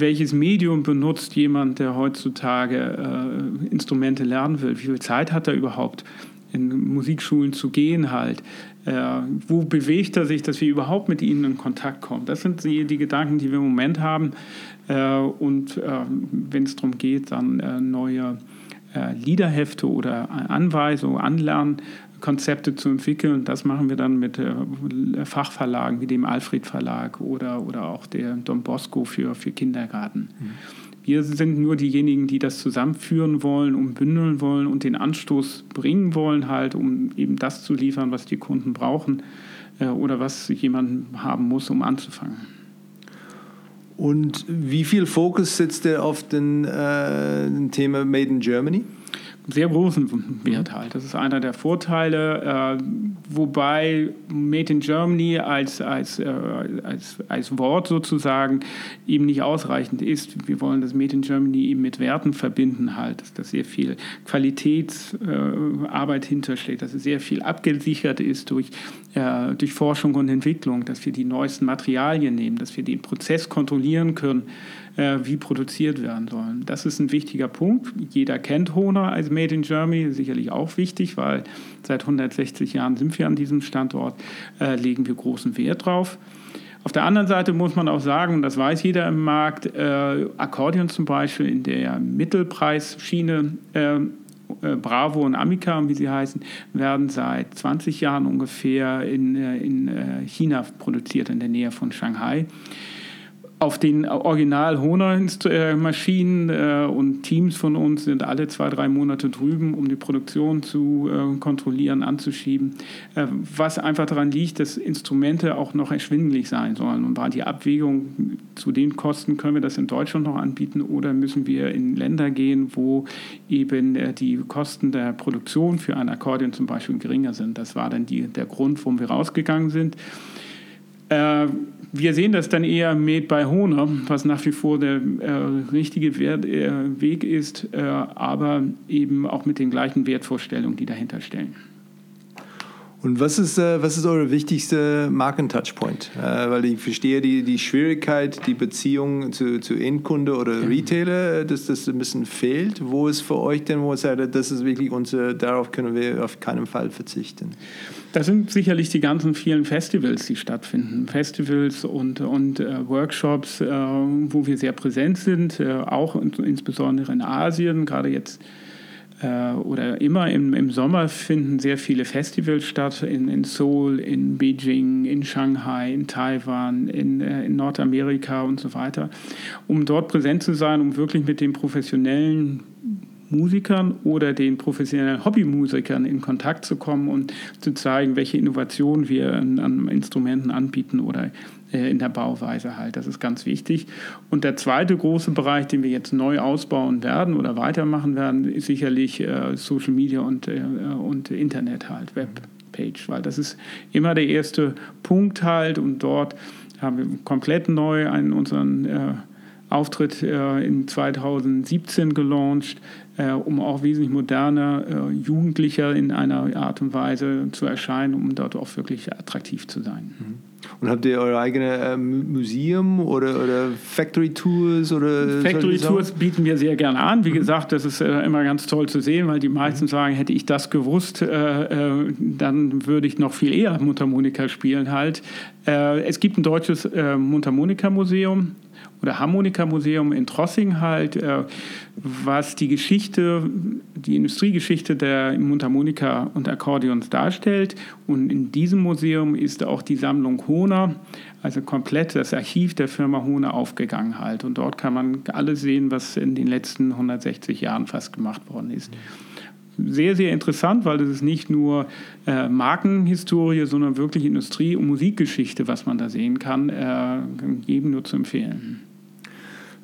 Welches Medium benutzt jemand, der heutzutage äh, Instrumente lernen will? Wie viel Zeit hat er überhaupt, in Musikschulen zu gehen halt? Äh, wo bewegt er sich, dass wir überhaupt mit ihnen in Kontakt kommen? Das sind die, die Gedanken, die wir im Moment haben. Äh, und äh, wenn es darum geht, dann äh, neue äh, Liederhefte oder Anweisungen, Anlernen Konzepte zu entwickeln. Das machen wir dann mit äh, Fachverlagen wie dem Alfred Verlag oder, oder auch der Don Bosco für, für Kindergarten. Mhm. Wir sind nur diejenigen, die das zusammenführen wollen, um bündeln wollen und den Anstoß bringen wollen, halt, um eben das zu liefern, was die Kunden brauchen äh, oder was jemand haben muss, um anzufangen. Und wie viel Fokus setzt ihr auf den äh, Thema Made in Germany? Sehr großen Wert halt. Das ist einer der Vorteile, äh, wobei Made in Germany als, als, äh, als, als Wort sozusagen eben nicht ausreichend ist. Wir wollen das Made in Germany eben mit Werten verbinden halt, dass da sehr viel Qualitätsarbeit äh, hintersteht, dass es sehr viel abgesichert ist durch, äh, durch Forschung und Entwicklung, dass wir die neuesten Materialien nehmen, dass wir den Prozess kontrollieren können äh, wie produziert werden sollen. Das ist ein wichtiger Punkt. Jeder kennt Hohner als Made in Germany, sicherlich auch wichtig, weil seit 160 Jahren sind wir an diesem Standort, äh, legen wir großen Wert drauf. Auf der anderen Seite muss man auch sagen, und das weiß jeder im Markt, äh, Akkordeon zum Beispiel in der Mittelpreisschiene äh, äh, Bravo und Amica, wie sie heißen, werden seit 20 Jahren ungefähr in, äh, in China produziert, in der Nähe von Shanghai auf den original Honor-Maschinen äh, und Teams von uns sind alle zwei, drei Monate drüben, um die Produktion zu äh, kontrollieren, anzuschieben. Äh, was einfach daran liegt, dass Instrumente auch noch erschwinglich sein sollen. Und war die Abwägung, zu den Kosten können wir das in Deutschland noch anbieten oder müssen wir in Länder gehen, wo eben äh, die Kosten der Produktion für ein Akkordeon zum Beispiel geringer sind. Das war dann die, der Grund, warum wir rausgegangen sind. Wir sehen das dann eher mit bei Hohner, was nach wie vor der äh, richtige Wert, äh, Weg ist, äh, aber eben auch mit den gleichen Wertvorstellungen, die dahinter stellen. Und was ist, äh, was ist eure wichtigste Markentouchpoint? Äh, weil ich verstehe die, die Schwierigkeit, die Beziehung zu, zu Endkunde oder ja. Retailer, dass das ein bisschen fehlt. Wo ist für euch denn, wo ihr sagt, das ist wirklich unser, darauf können wir auf keinen Fall verzichten? Das sind sicherlich die ganzen vielen Festivals, die stattfinden. Festivals und, und äh, Workshops, äh, wo wir sehr präsent sind, äh, auch in, insbesondere in Asien, gerade jetzt äh, oder immer im, im Sommer finden sehr viele Festivals statt, in, in Seoul, in Beijing, in Shanghai, in Taiwan, in, äh, in Nordamerika und so weiter, um dort präsent zu sein, um wirklich mit den professionellen Musikern oder den professionellen Hobbymusikern in Kontakt zu kommen und zu zeigen, welche Innovationen wir an, Instrumenten anbieten oder äh, in der Bauweise halt. Das ist ganz wichtig. Und der zweite große Bereich, den wir jetzt neu ausbauen werden oder weitermachen werden, ist sicherlich äh, Social Media und, äh, und Internet halt, Webpage, weil das ist immer der erste Punkt halt und dort haben wir komplett neu einen unseren Auftritt äh, in 2017 gelauncht, äh, um auch wesentlich moderner, äh, jugendlicher in einer Art und Weise zu erscheinen, um dort auch wirklich attraktiv zu sein. Mhm. Und habt ihr eure eigene äh, Museum oder, oder Factory Tours? Oder Factory Tours bieten wir sehr gerne an. Wie mhm. gesagt, das ist äh, immer ganz toll zu sehen, weil die meisten mhm. sagen, hätte ich das gewusst, äh, dann würde ich noch viel eher Mundharmonika spielen halt. Es gibt ein deutsches äh, Mundharmonika-Museum oder Harmonikamuseum in Trossing halt, äh, was die Geschichte, die Industriegeschichte der Mundharmonika und Akkordeons darstellt. Und in diesem Museum ist auch die Sammlung Hohner, also komplett das Archiv der Firma Hohner aufgegangen halt. Und dort kann man alles sehen, was in den letzten 160 Jahren fast gemacht worden ist. sehr, sehr interessant, weil das ist nicht nur äh, Markenhistorie, sondern wirklich Industrie- und Musikgeschichte, was man da sehen kann. Äh, jedem nur zu empfehlen.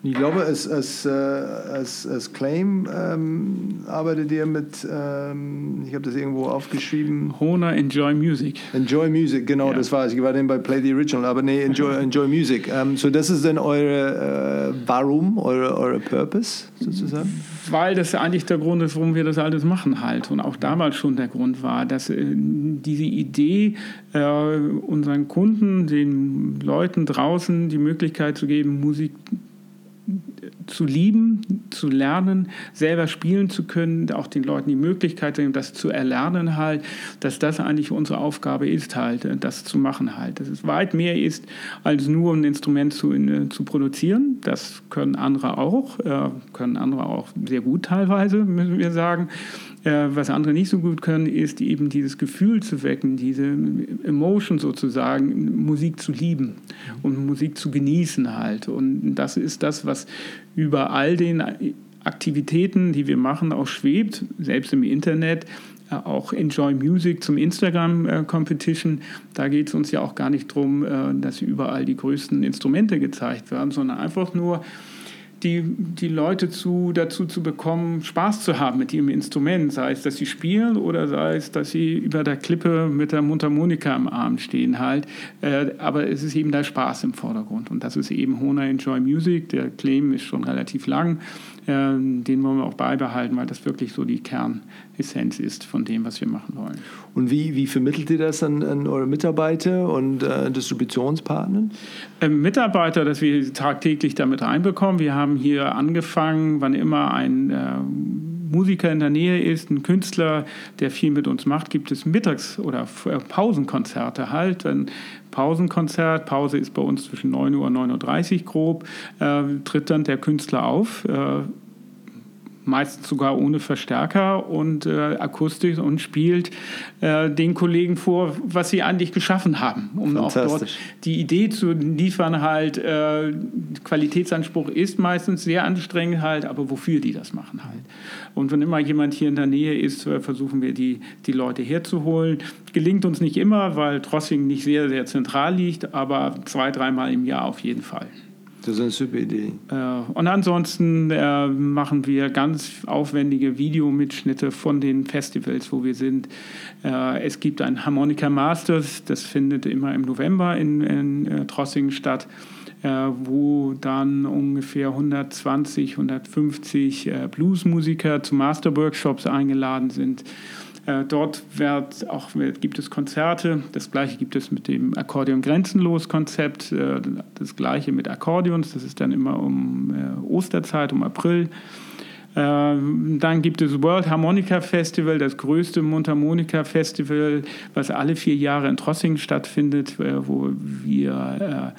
Ich glaube, als, als, äh, als, als Claim ähm, arbeitet ihr mit, ähm, ich habe das irgendwo aufgeschrieben. Hona Enjoy Music. Enjoy Music, genau, ja. das war es. Ich war dann bei Play the Original, aber nee, Enjoy, [LAUGHS] enjoy Music. Ähm, so, das ist dann eure, äh, warum, eure, eure Purpose sozusagen? Weil das eigentlich der Grund ist, warum wir das alles machen halt. Und auch damals schon der Grund war, dass äh, diese Idee, äh, unseren Kunden, den Leuten draußen die Möglichkeit zu geben, Musik zu lieben, zu lernen, selber spielen zu können, auch den Leuten die Möglichkeit zu geben, das zu erlernen halt, dass das eigentlich unsere Aufgabe ist halt, das zu machen halt. Dass es weit mehr ist, als nur ein Instrument zu, in, zu produzieren. Das können andere auch, äh, können andere auch sehr gut teilweise, müssen wir sagen. Äh, was andere nicht so gut können, ist eben dieses Gefühl zu wecken, diese Emotion sozusagen, Musik zu lieben und Musik zu genießen halt. Und das ist das, was über all den Aktivitäten, die wir machen, auch schwebt, selbst im Internet. Äh, auch Enjoy Music zum Instagram äh, Competition. Da geht es uns ja auch gar nicht darum, dass überall die größten Instrumente gezeigt werden, sondern einfach nur die, die Leute zu, dazu zu bekommen, Spaß zu haben mit ihrem Instrument, sei es, dass sie spielen oder sei es, dass sie über der Klippe mit der Mundharmonika im Arm stehen halt. Äh, aber es ist eben der Spaß im Vordergrund und das ist eben Hona Enjoy Music. Der Claim ist schon relativ lang. Äh, den wollen wir auch beibehalten, weil das wirklich so die Kernessenz ist von dem, was wir machen wollen. Und wie, wie vermittelt ihr das an, an eure Mitarbeiter und äh, Distributionspartner? Ähm, Mitarbeiter, dass wir tagtäglich damit reinbekommen. Wir haben hier angefangen, wann immer ein äh, Musiker in der Nähe ist, ein Künstler, der viel mit uns macht, gibt es Mittags- oder äh, Pausenkonzerte halt. Ein Pausenkonzert, Pause ist bei uns zwischen 9 Uhr und 9.30 Uhr grob, äh, tritt dann der Künstler auf. Äh, meistens sogar ohne Verstärker und äh, akustisch und spielt äh, den Kollegen vor, was sie eigentlich geschaffen haben, um auch dort die Idee zu liefern. Halt äh, Qualitätsanspruch ist meistens sehr anstrengend halt, aber wofür die das machen halt. Und wenn immer jemand hier in der Nähe ist, äh, versuchen wir die die Leute herzuholen. Gelingt uns nicht immer, weil Trossing nicht sehr sehr zentral liegt, aber zwei dreimal im Jahr auf jeden Fall. Das ist eine super Idee. Äh, und ansonsten äh, machen wir ganz aufwendige Videomitschnitte von den Festivals, wo wir sind. Äh, es gibt ein Harmonica Masters, das findet immer im November in, in Trossingen statt wo dann ungefähr 120, 150 Bluesmusiker zu Masterworkshops eingeladen sind. Äh, dort wird auch, gibt es Konzerte. Das gleiche gibt es mit dem Akkordeon Grenzenlos Konzept. Äh, das gleiche mit Akkordeons. Das ist dann immer um äh, Osterzeit, um April. Dann gibt es World Harmonica Festival, das größte Mundharmonika Festival, was alle vier Jahre in Trossingen stattfindet, wo wir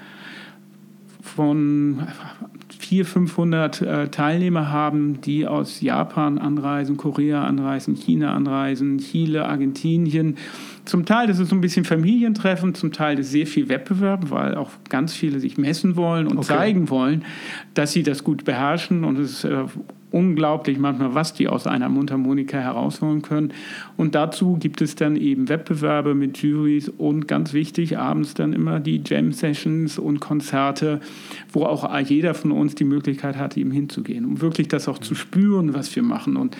von 400, 500 äh, Teilnehmer haben, die aus Japan anreisen, Korea anreisen, China anreisen, Chile, Argentinien. Zum Teil ist es so ein bisschen Familientreffen, zum Teil ist sehr viel Wettbewerb, weil auch ganz viele sich messen wollen und okay. zeigen wollen, dass sie das gut beherrschen. Und es ist äh, unglaublich manchmal, was die aus einer Mundharmonika herausholen können. Und dazu gibt es dann eben Wettbewerbe mit Juries und ganz wichtig, abends dann immer die Jam-Sessions und Konzerte, wo auch jeder von uns die Möglichkeit hat, eben hinzugehen, um wirklich das auch zu spüren, was wir machen. Und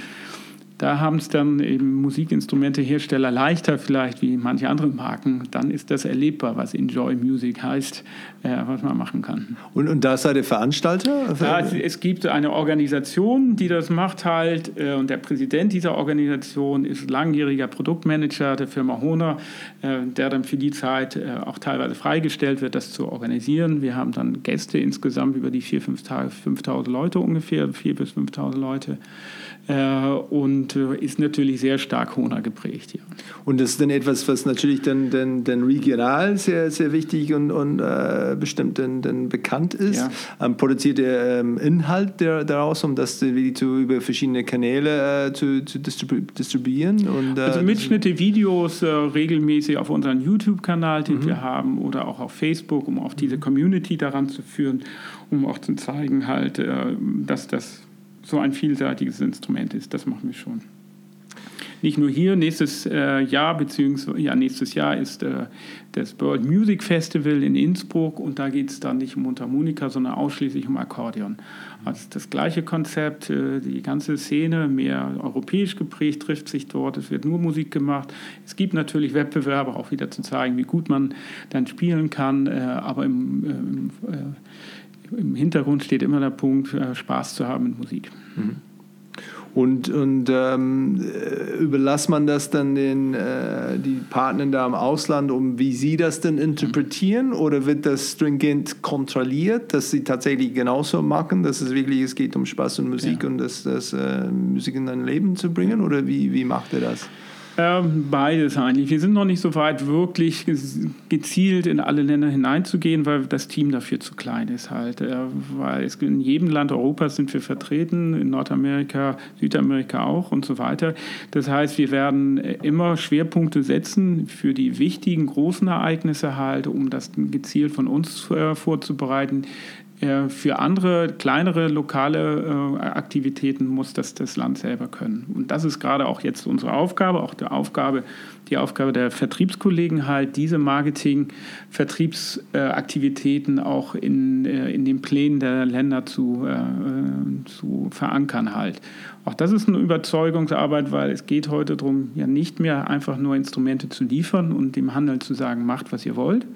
da haben es dann eben Musikinstrumentehersteller leichter vielleicht wie manche andere Marken. Dann ist das erlebbar, was Enjoy Music heißt, äh, was man machen kann. Und, und da seid ihr Veranstalter? Ja, es, es, gibt eine Organisation, die das macht halt. Äh, und der Präsident dieser Organisation ist langjähriger Produktmanager der Firma Hohner, äh, der dann für die Zeit äh, auch teilweise freigestellt wird, das zu organisieren. Wir haben dann Gäste insgesamt über die vier, fünf Tage, 5000 Leute ungefähr, vier bis 5000 Leute. Und ist natürlich sehr stark Hona geprägt. Ja. Und das ist dann etwas, was natürlich dann, dann, dann regional sehr, sehr wichtig und, und äh, bestimmt dann, dann bekannt ist. Ja. Ähm, produziert ihr ähm, Inhalt der, daraus, um das zu, über verschiedene Kanäle äh, zu, zu distribu distribuieren? Und, äh, also Mitschnitte, Videos äh, regelmäßig auf unseren YouTube-Kanal, den mhm. wir haben, oder auch auf Facebook, um auch diese Community daran zu führen, um auch zu zeigen, halt, dass das so ein vielseitiges Instrument ist. Das machen wir schon. Nicht nur hier, nächstes äh, Jahr, beziehungsweise ja, nächstes Jahr ist äh, das World Music Festival in Innsbruck und da geht es dann nicht um Mundharmonika, sondern ausschließlich um Akkordeon. Also das gleiche Konzept, äh, die ganze Szene, mehr europäisch geprägt, trifft sich dort. Es wird nur Musik gemacht. Es gibt natürlich Wettbewerbe, auch wieder zu zeigen, wie gut man dann spielen kann, äh, aber im, im äh, im Hintergrund steht immer der Punkt, äh, Spaß zu haben mit Musik. Mhm. Und, und ähm, äh, überlässt man das dann den äh, die Partnern da im Ausland, um wie sie das denn interpretieren? Oder wird das stringent kontrolliert, dass sie tatsächlich genauso machen, dass es wirklich es geht um Spaß und Musik ja. und das, das äh, Musik in dein Leben zu bringen? Oder wie, wie macht ihr das? Ähm, beides eigentlich. Wir sind noch nicht so weit, wirklich gezielt in alle Länder hineinzugehen, weil das Team dafür zu klein ist halt. Äh, weil es in jedem Land Europas sind wir vertreten, in Nordamerika, Südamerika auch und so weiter. Das heißt, wir werden äh, immer Schwerpunkte setzen für die wichtigen großen Ereignisse halt, um das gezielt von uns äh, vorzubereiten für andere kleinere lokale äh, Aktivitäten muss das das Land selber können. Und das ist gerade auch jetzt unsere Aufgabe, auch die Aufgabe, die Aufgabe der Vertriebskollegen halt, diese Marketing-Vertriebsaktivitäten auch in, äh, in den Plänen der Länder zu, zu verankern halt. Auch das ist eine Überzeugungsarbeit, weil es geht heute darum, ja nicht mehr einfach nur Instrumente zu liefern und dem Handel zu sagen, macht, was ihr wollt,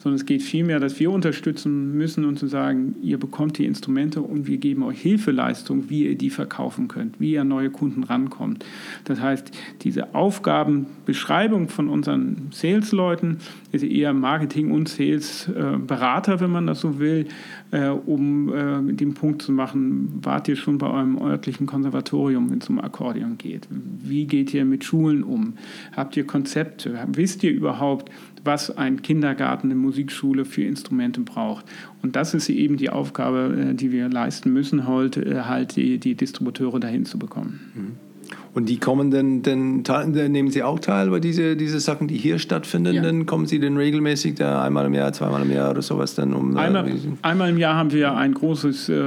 sondern es geht vielmehr, dass wir unterstützen müssen und zu sagen, ihr bekommt die Instrumente und wir geben euch Hilfeleistung, wie ihr die verkaufen könnt, wie ihr neue Kunden rankommt. Das heißt, diese Aufgabenbeschreibung von unseren Sales-Leuten ist eher Marketing- und Sales-Berater, wenn man das so will, äh, um äh, den Punkt zu machen, wart ihr schon bei eurem örtlichen Konservatorium, wenn es um Akkordeon geht? Wie geht ihr mit Schulen um? Habt ihr Konzepte? Wisst ihr überhaupt, was ein Kindergarten, eine Musikschule für Instrumente braucht? Und das ist eben die Aufgabe, äh, die wir leisten müssen, heute äh, halt die, die Distributeure dahin zu bekommen. Mhm. Und die kommen dann, dann, dann, nehmen Sie auch teil bei diese, diese Sachen, die hier stattfinden? Ja. Dann kommen Sie dann regelmäßig da einmal im Jahr, zweimal im Jahr oder sowas dann um? Äh, einmal, einmal im Jahr haben wir ein großes, äh,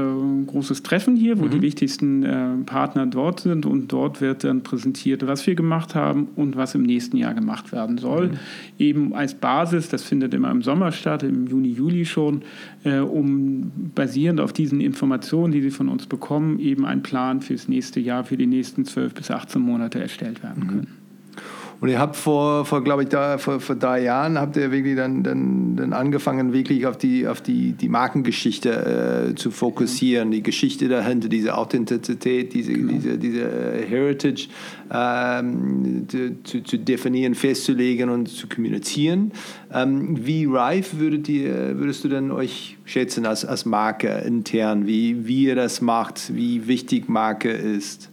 großes Treffen hier, wo mhm. die wichtigsten äh, Partner dort sind und dort wird dann präsentiert, was wir gemacht haben und was im nächsten Jahr gemacht werden soll. Mhm. Eben als Basis, das findet immer im Sommer statt, im Juni, Juli schon, äh, um basierend auf diesen Informationen, die Sie von uns bekommen, eben einen Plan fürs nächste Jahr, für die nächsten 12 bis 18 Monate erstellt werden können. Und ihr habt vor, vor glaube ich, da, vor, vor drei Jahren habt ihr wirklich dann, dann, dann angefangen, wirklich auf die, auf die, die Markengeschichte äh, zu fokussieren, die Geschichte dahinter, diese Authentizität, diese, genau. diese, diese äh, Heritage ähm, zu, zu definieren, festzulegen und zu kommunizieren. Ähm, wie reif würdet ihr, würdest du denn euch schätzen als, als Marke intern, wie, wie ihr das macht, wie wichtig Marke ist?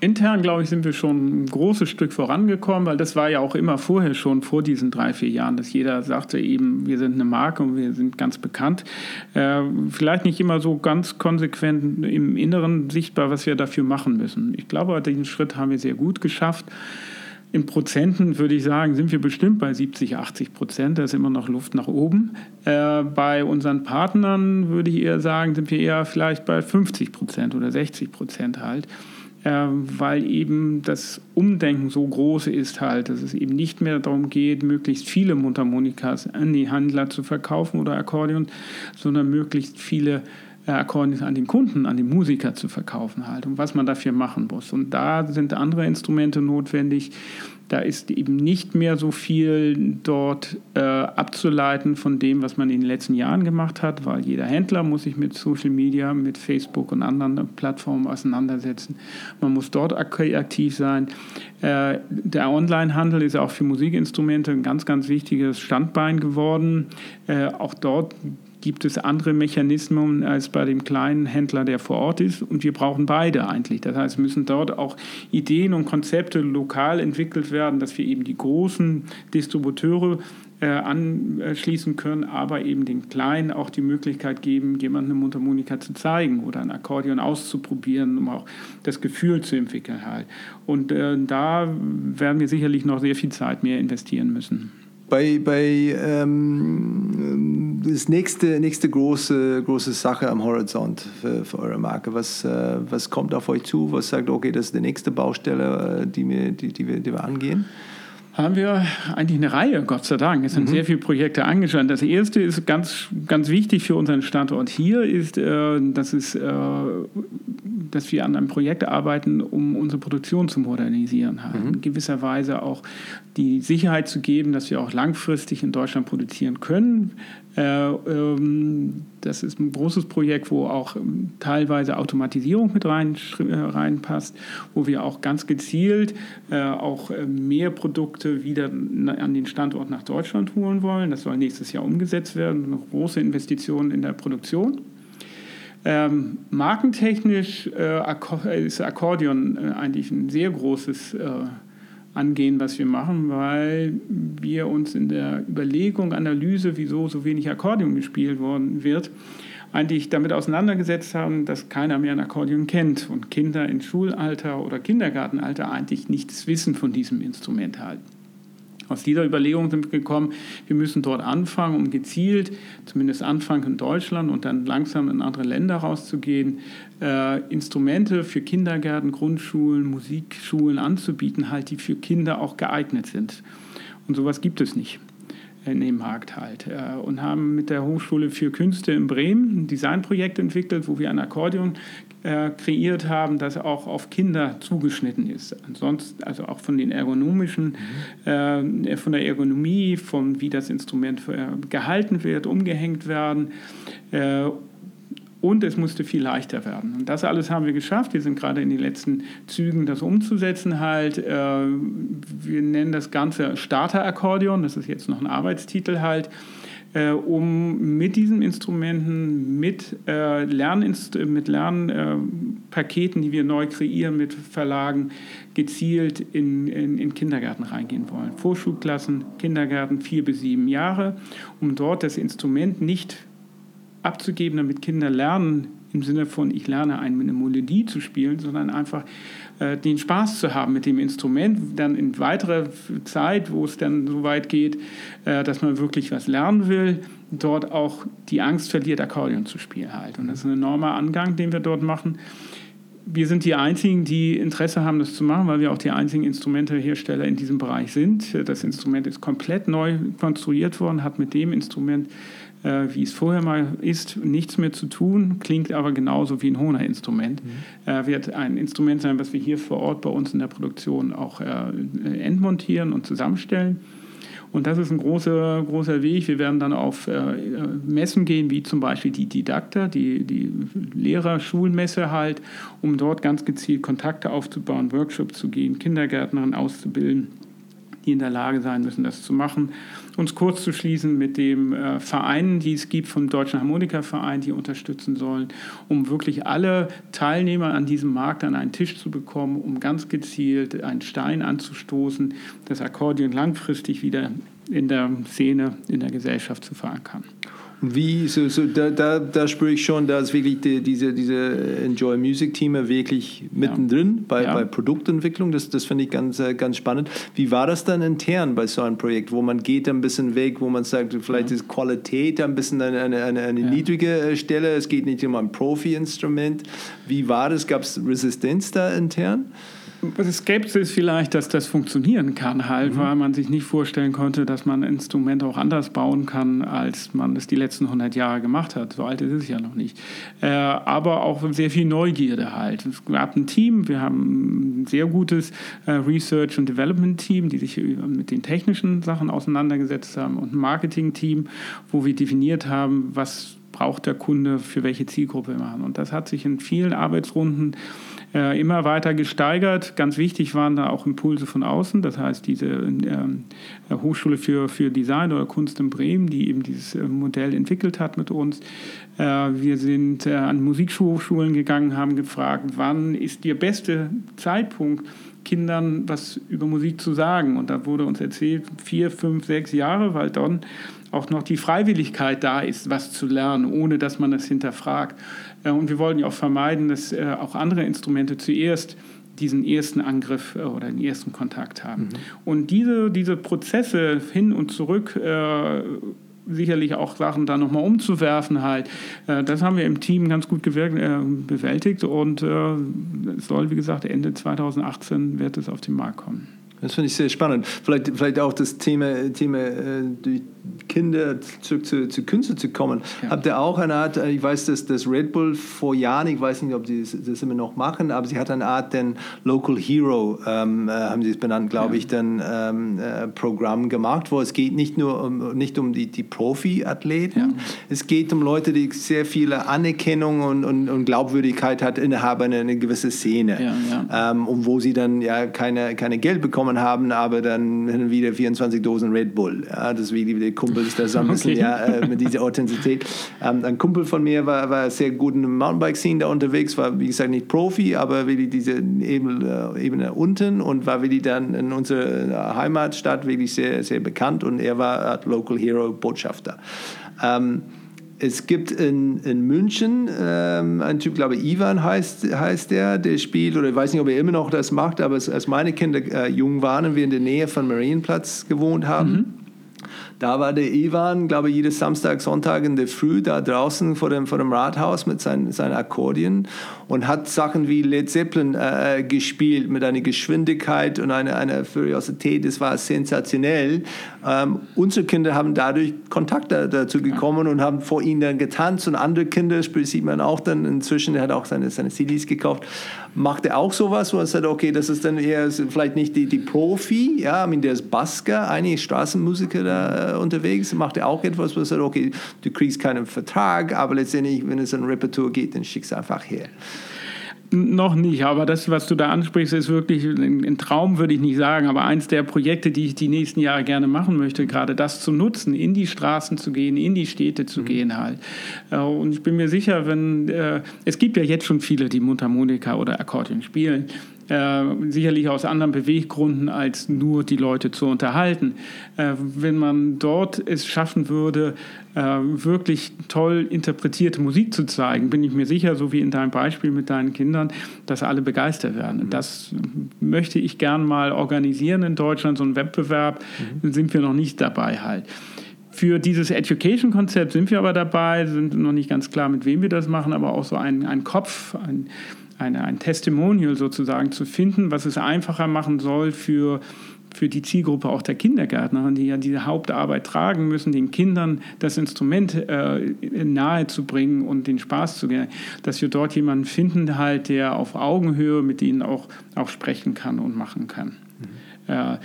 Intern, glaube ich, sind wir schon ein großes Stück vorangekommen, weil das war ja auch immer vorher schon, vor diesen drei, vier Jahren, dass jeder sagte eben, wir sind eine Marke und wir sind ganz bekannt. Äh, vielleicht nicht immer so ganz konsequent im Inneren sichtbar, was wir dafür machen müssen. Ich glaube, diesen Schritt haben wir sehr gut geschafft. In Prozenten würde ich sagen, sind wir bestimmt bei 70, 80 Prozent. Da ist immer noch Luft nach oben. Äh, bei unseren Partnern würde ich eher sagen, sind wir eher vielleicht bei 50 Prozent oder 60 Prozent halt. Ähm, weil eben das Umdenken so groß ist halt, dass es eben nicht mehr darum geht, möglichst viele Mundharmonikas an die Handler zu verkaufen oder Akkordeon, sondern möglichst viele äh, Akkordeons an den Kunden, an den Musiker zu verkaufen halt und was man dafür machen muss. Und da sind andere Instrumente notwendig, da ist eben nicht mehr so viel dort äh, abzuleiten von dem, was man in den letzten Jahren gemacht hat, weil jeder Händler muss sich mit Social Media, mit Facebook und anderen Plattformen auseinandersetzen. Man muss dort aktiv sein. Äh, der Onlinehandel ist auch für Musikinstrumente ein ganz, ganz wichtiges Standbein geworden. Äh, auch dort gibt es andere Mechanismen als bei dem kleinen Händler, der vor Ort ist. Und wir brauchen beide eigentlich. Das heißt, müssen dort auch Ideen und Konzepte lokal entwickelt werden, dass wir eben die großen Distributeure äh, anschließen können, aber eben den Kleinen auch die Möglichkeit geben, jemandem eine Mundharmonika zu zeigen oder ein Akkordeon auszuprobieren, um auch das Gefühl zu entwickeln. Halt. Und äh, da werden wir sicherlich noch sehr viel Zeit mehr investieren müssen bei, bei ähm, das nächste, nächste große, große Sache am Horizont für, für eure Marke? Was, äh, was kommt auf euch zu? Was sagt, okay, das ist die nächste Baustelle, äh, die, wir, die, die, wir, die wir angehen? Haben wir eigentlich eine Reihe, Gott sei Dank. Es sind mhm. sehr viele Projekte angeschaut. Das erste ist ganz, ganz wichtig für unseren Standort hier, ist, äh, dass, es, äh, dass wir an einem Projekt arbeiten, um unsere Produktion zu modernisieren. Mhm. In gewisser Weise auch die Sicherheit zu geben, dass wir auch langfristig in Deutschland produzieren können. Äh, ähm, das ist ein großes Projekt, wo auch ähm, teilweise Automatisierung mit rein, äh, reinpasst, wo wir auch ganz gezielt äh, auch mehr Produkte wieder an den Standort nach Deutschland holen wollen. Das soll nächstes Jahr umgesetzt werden. Eine große Investition in der Produktion. Ähm, markentechnisch äh, ist Akkordeon äh, eigentlich ein sehr großes äh, angehen, was wir machen, weil wir uns in der Überlegung, Analyse, wieso so wenig Akkordeon gespielt worden wird, eigentlich damit auseinandergesetzt haben, dass keiner mehr ein Akkordeon kennt und Kinder in Schulalter oder Kindergartenalter eigentlich nichts wissen von diesem Instrument halt. Aus dieser Überlegung sind wir gekommen, wir müssen dort anfangen, um gezielt, zumindest anfangen in Deutschland und dann langsam in andere Länder rauszugehen, äh, Instrumente für Kindergärten, Grundschulen, Musikschulen anzubieten, halt, die für Kinder auch geeignet sind. Und sowas gibt es nicht in dem Markt halt. Äh, und haben mit der Hochschule für Künste in Bremen ein Designprojekt entwickelt, wo wir ein Akkordeon äh, kreiert haben, das auch auf Kinder zugeschnitten ist. Ansonsten, also auch von den ergonomischen, mhm. äh, von der Ergonomie, von wie das Instrument äh, gehalten wird, umgehängt werden äh, und es musste viel leichter werden. Und das alles haben wir geschafft. Wir sind gerade in den letzten Zügen, das umzusetzen halt. Äh, wir nennen das Ganze Starter-Akkordeon, das ist jetzt noch ein Arbeitstitel halt, äh, um mit diesen Instrumenten, mit, äh, Lerninst mit Lernpaketen, die wir neu kreieren, mit Verlagen, gezielt in, in, in Kindergärten reingehen wollen. Vorschulklassen, Kindergärten vier bis sieben Jahre, um dort das Instrument nicht abzugeben, damit Kinder lernen, im Sinne von, ich lerne eine Melodie zu spielen, sondern einfach äh, den Spaß zu haben mit dem Instrument, dann in weiterer Zeit, wo es dann so weit geht, äh, dass man wirklich was lernen will, dort auch die Angst verliert, Akkordeon zu spielen halt. Und das ist ein enormer Angang, den wir dort machen. Wir sind die Einzigen, die Interesse haben, das zu machen, weil wir auch die einzigen Instrumentehersteller in diesem Bereich sind. Das Instrument ist komplett neu konstruiert worden, hat mit dem Instrument äh, wie es vorher mal ist, nichts mehr zu tun, klingt aber genauso wie ein Hohner-Instrument. Mhm. Äh, wird ein Instrument sein, was wir hier vor Ort bei uns in der Produktion auch äh, entmontieren und zusammenstellen. Und das ist ein großer, großer Weg. Wir werden dann auf äh, Messen gehen, wie zum Beispiel die Didakta, die, die Lehrer-Schulmesse halt, um dort ganz gezielt Kontakte aufzubauen, Workshops zu gehen, Kindergärtnerinnen auszubilden, die in der Lage sein müssen, das zu machen uns kurz zu schließen mit dem äh, Vereinen, die es gibt vom Deutschen Harmonikaverein, die unterstützen sollen, um wirklich alle Teilnehmer an diesem Markt an einen Tisch zu bekommen, um ganz gezielt einen Stein anzustoßen, das Akkordeon langfristig wieder in der Szene, in der Gesellschaft zu verankern. Wie, so, so, da, da, da spüre ich schon, dass wirklich die, diese, diese Enjoy Music Team wirklich mittendrin ja. bei, ja. bei Produktentwicklung. Das, das finde ich ganz, äh, ganz spannend. Wie war das dann intern bei so einem Projekt, wo man geht ein bisschen weg, wo man sagt, vielleicht ja. ist Qualität ein bisschen eine, eine, eine, eine niedrige äh, Stelle, es geht nicht um ein Profi-Instrument. Wie war das? Gab es Resistenz da intern? Skepsis vielleicht, dass das funktionieren kann, halt, mhm. weil man sich nicht vorstellen konnte, dass man Instrumente auch anders bauen kann, als man es die letzten 100 Jahre gemacht hat. So alt ist es ja noch nicht. Äh, aber auch sehr viel Neugierde halt. Es gab ein Team, wir haben ein sehr gutes äh, Research- und Development-Team, die sich mit den technischen Sachen auseinandergesetzt haben und ein Marketing-Team, wo wir definiert haben, was braucht der Kunde für welche Zielgruppe machen. Und das hat sich in vielen Arbeitsrunden äh, immer weiter gesteigert. Ganz wichtig waren da auch Impulse von außen, das heißt diese äh, Hochschule für, für Design oder Kunst in Bremen, die eben dieses äh, Modell entwickelt hat mit uns. Äh, wir sind äh, an Musikhochschulen gegangen, haben gefragt, wann ist der beste Zeitpunkt, Kindern was über Musik zu sagen. Und da wurde uns erzählt, vier, fünf, sechs Jahre, weil dann auch noch die Freiwilligkeit da ist, was zu lernen, ohne dass man das hinterfragt. Äh, und wir wollten ja auch vermeiden, dass äh, auch andere Instrumente zuerst diesen ersten Angriff äh, oder den ersten Kontakt haben. Mhm. Und diese, diese Prozesse hin und zurück, äh, sicherlich auch Sachen da nochmal umzuwerfen halt, äh, das haben wir im Team ganz gut gewirkt, äh, bewältigt und es soll, wie gesagt, Ende 2018 wird es auf den Markt kommen. Das finde ich sehr spannend. Vielleicht, vielleicht auch das Thema, Thema äh, Kinder zurück zu, zu Künste zu kommen. Ja. Habt ihr auch eine Art, äh, ich weiß, dass das Red Bull vor Jahren, ich weiß nicht, ob sie das, das immer noch machen, aber sie hat eine Art den Local Hero, ähm, äh, haben sie es benannt, glaube ja. ich, dann ähm, äh, Programm gemacht, wo es geht nicht nur um, nicht um die, die Profi-Athleten, ja. es geht um Leute, die sehr viele Anerkennung und, und, und Glaubwürdigkeit hat innerhalb einer eine gewisse Szene. Ähm, und wo sie dann ja keine, keine Geld bekommen haben, aber dann wieder 24 Dosen Red Bull. Ja, das ist wie die Kumpel ist da so ein bisschen, okay. ja, äh, mit dieser Authentizität. Ähm, ein Kumpel von mir war, war sehr gut in der Mountainbike-Scene da unterwegs, war wie gesagt nicht Profi, aber die diese Ebene, äh, Ebene unten und war wie dann in unserer Heimatstadt wirklich sehr, sehr bekannt und er war Local Hero Botschafter. Ähm, es gibt in, in München ähm, einen Typ, glaube ich, Ivan heißt, heißt der, der spielt, oder ich weiß nicht, ob er immer noch das macht, aber als meine Kinder äh, jung waren und wir in der Nähe von Marienplatz gewohnt haben, mhm da war der Ivan, glaube ich, jedes Samstag, Sonntag in der Früh da draußen vor dem, vor dem Rathaus mit seinen sein Akkordeon und hat Sachen wie Led Zeppelin äh, gespielt mit einer Geschwindigkeit und einer, einer Furiosität. Das war sensationell. Ähm, unsere Kinder haben dadurch Kontakt dazu gekommen und haben vor ihnen dann getanzt und andere Kinder, sieht man auch dann inzwischen, er hat auch seine, seine CDs gekauft, macht er auch sowas, wo er sagt, okay, das ist dann eher vielleicht nicht die, die Profi, ja, ich meine, der ist Basker, einige Straßenmusiker da äh, unterwegs, macht er auch etwas, wo er sagt, okay, du kriegst keinen Vertrag, aber letztendlich, wenn es ein Repertoire geht, dann schickst du einfach her. Noch nicht, aber das, was du da ansprichst, ist wirklich ein Traum, würde ich nicht sagen, aber eins der Projekte, die ich die nächsten Jahre gerne machen möchte, gerade das zu nutzen, in die Straßen zu gehen, in die Städte zu mhm. gehen halt. Äh, und ich bin mir sicher, wenn, äh, es gibt ja jetzt schon viele, die Mundharmonika oder Akkordeon spielen, äh, sicherlich aus anderen Beweggründen, als nur die Leute zu unterhalten. Äh, wenn man dort es schaffen würde, äh, wirklich toll interpretierte Musik zu zeigen, bin ich mir sicher, so wie in deinem Beispiel mit deinen Kindern, dass alle begeistert werden. Mhm. Das möchte ich gern mal organisieren in Deutschland, so ein Wettbewerb, mhm. sind wir noch nicht dabei halt. Für dieses Education-Konzept sind wir aber dabei, sind noch nicht ganz klar, mit wem wir das machen, aber auch so ein, ein Kopf, ein, eine, ein Testimonial sozusagen zu finden, was es einfacher machen soll für, für die Zielgruppe auch der Kindergärtner, die ja diese Hauptarbeit tragen müssen, den Kindern das Instrument äh, nahe zu bringen und den Spaß zu geben, dass wir dort jemanden finden, halt, der auf Augenhöhe mit ihnen auch, auch sprechen kann und machen kann. Mhm. Äh,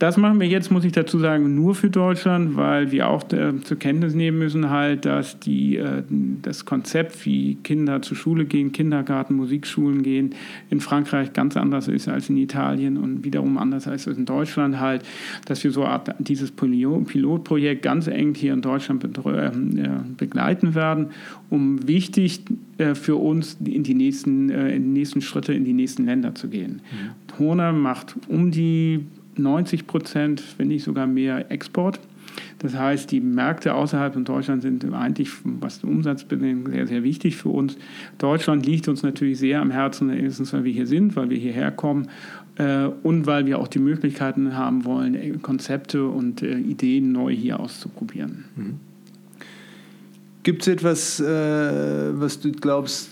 das machen wir jetzt, muss ich dazu sagen, nur für Deutschland, weil wir auch äh, zur Kenntnis nehmen müssen, halt, dass die, äh, das Konzept, wie Kinder zur Schule gehen, Kindergarten, Musikschulen gehen, in Frankreich ganz anders ist als in Italien und wiederum anders als in Deutschland halt, dass wir so Art, dieses Pilotprojekt ganz eng hier in Deutschland äh, begleiten werden, um wichtig äh, für uns in die nächsten, äh, in die nächsten Schritte in die nächsten Länder zu gehen. Mhm. Hohner macht um die 90 Prozent, wenn nicht sogar mehr, Export. Das heißt, die Märkte außerhalb von Deutschland sind eigentlich, was den Umsatz betrifft, sehr, sehr wichtig für uns. Deutschland liegt uns natürlich sehr am Herzen, erstens, weil wir hier sind, weil wir hierher kommen äh, und weil wir auch die Möglichkeiten haben wollen, Konzepte und äh, Ideen neu hier auszuprobieren. Mhm. Gibt es etwas, äh, was du glaubst,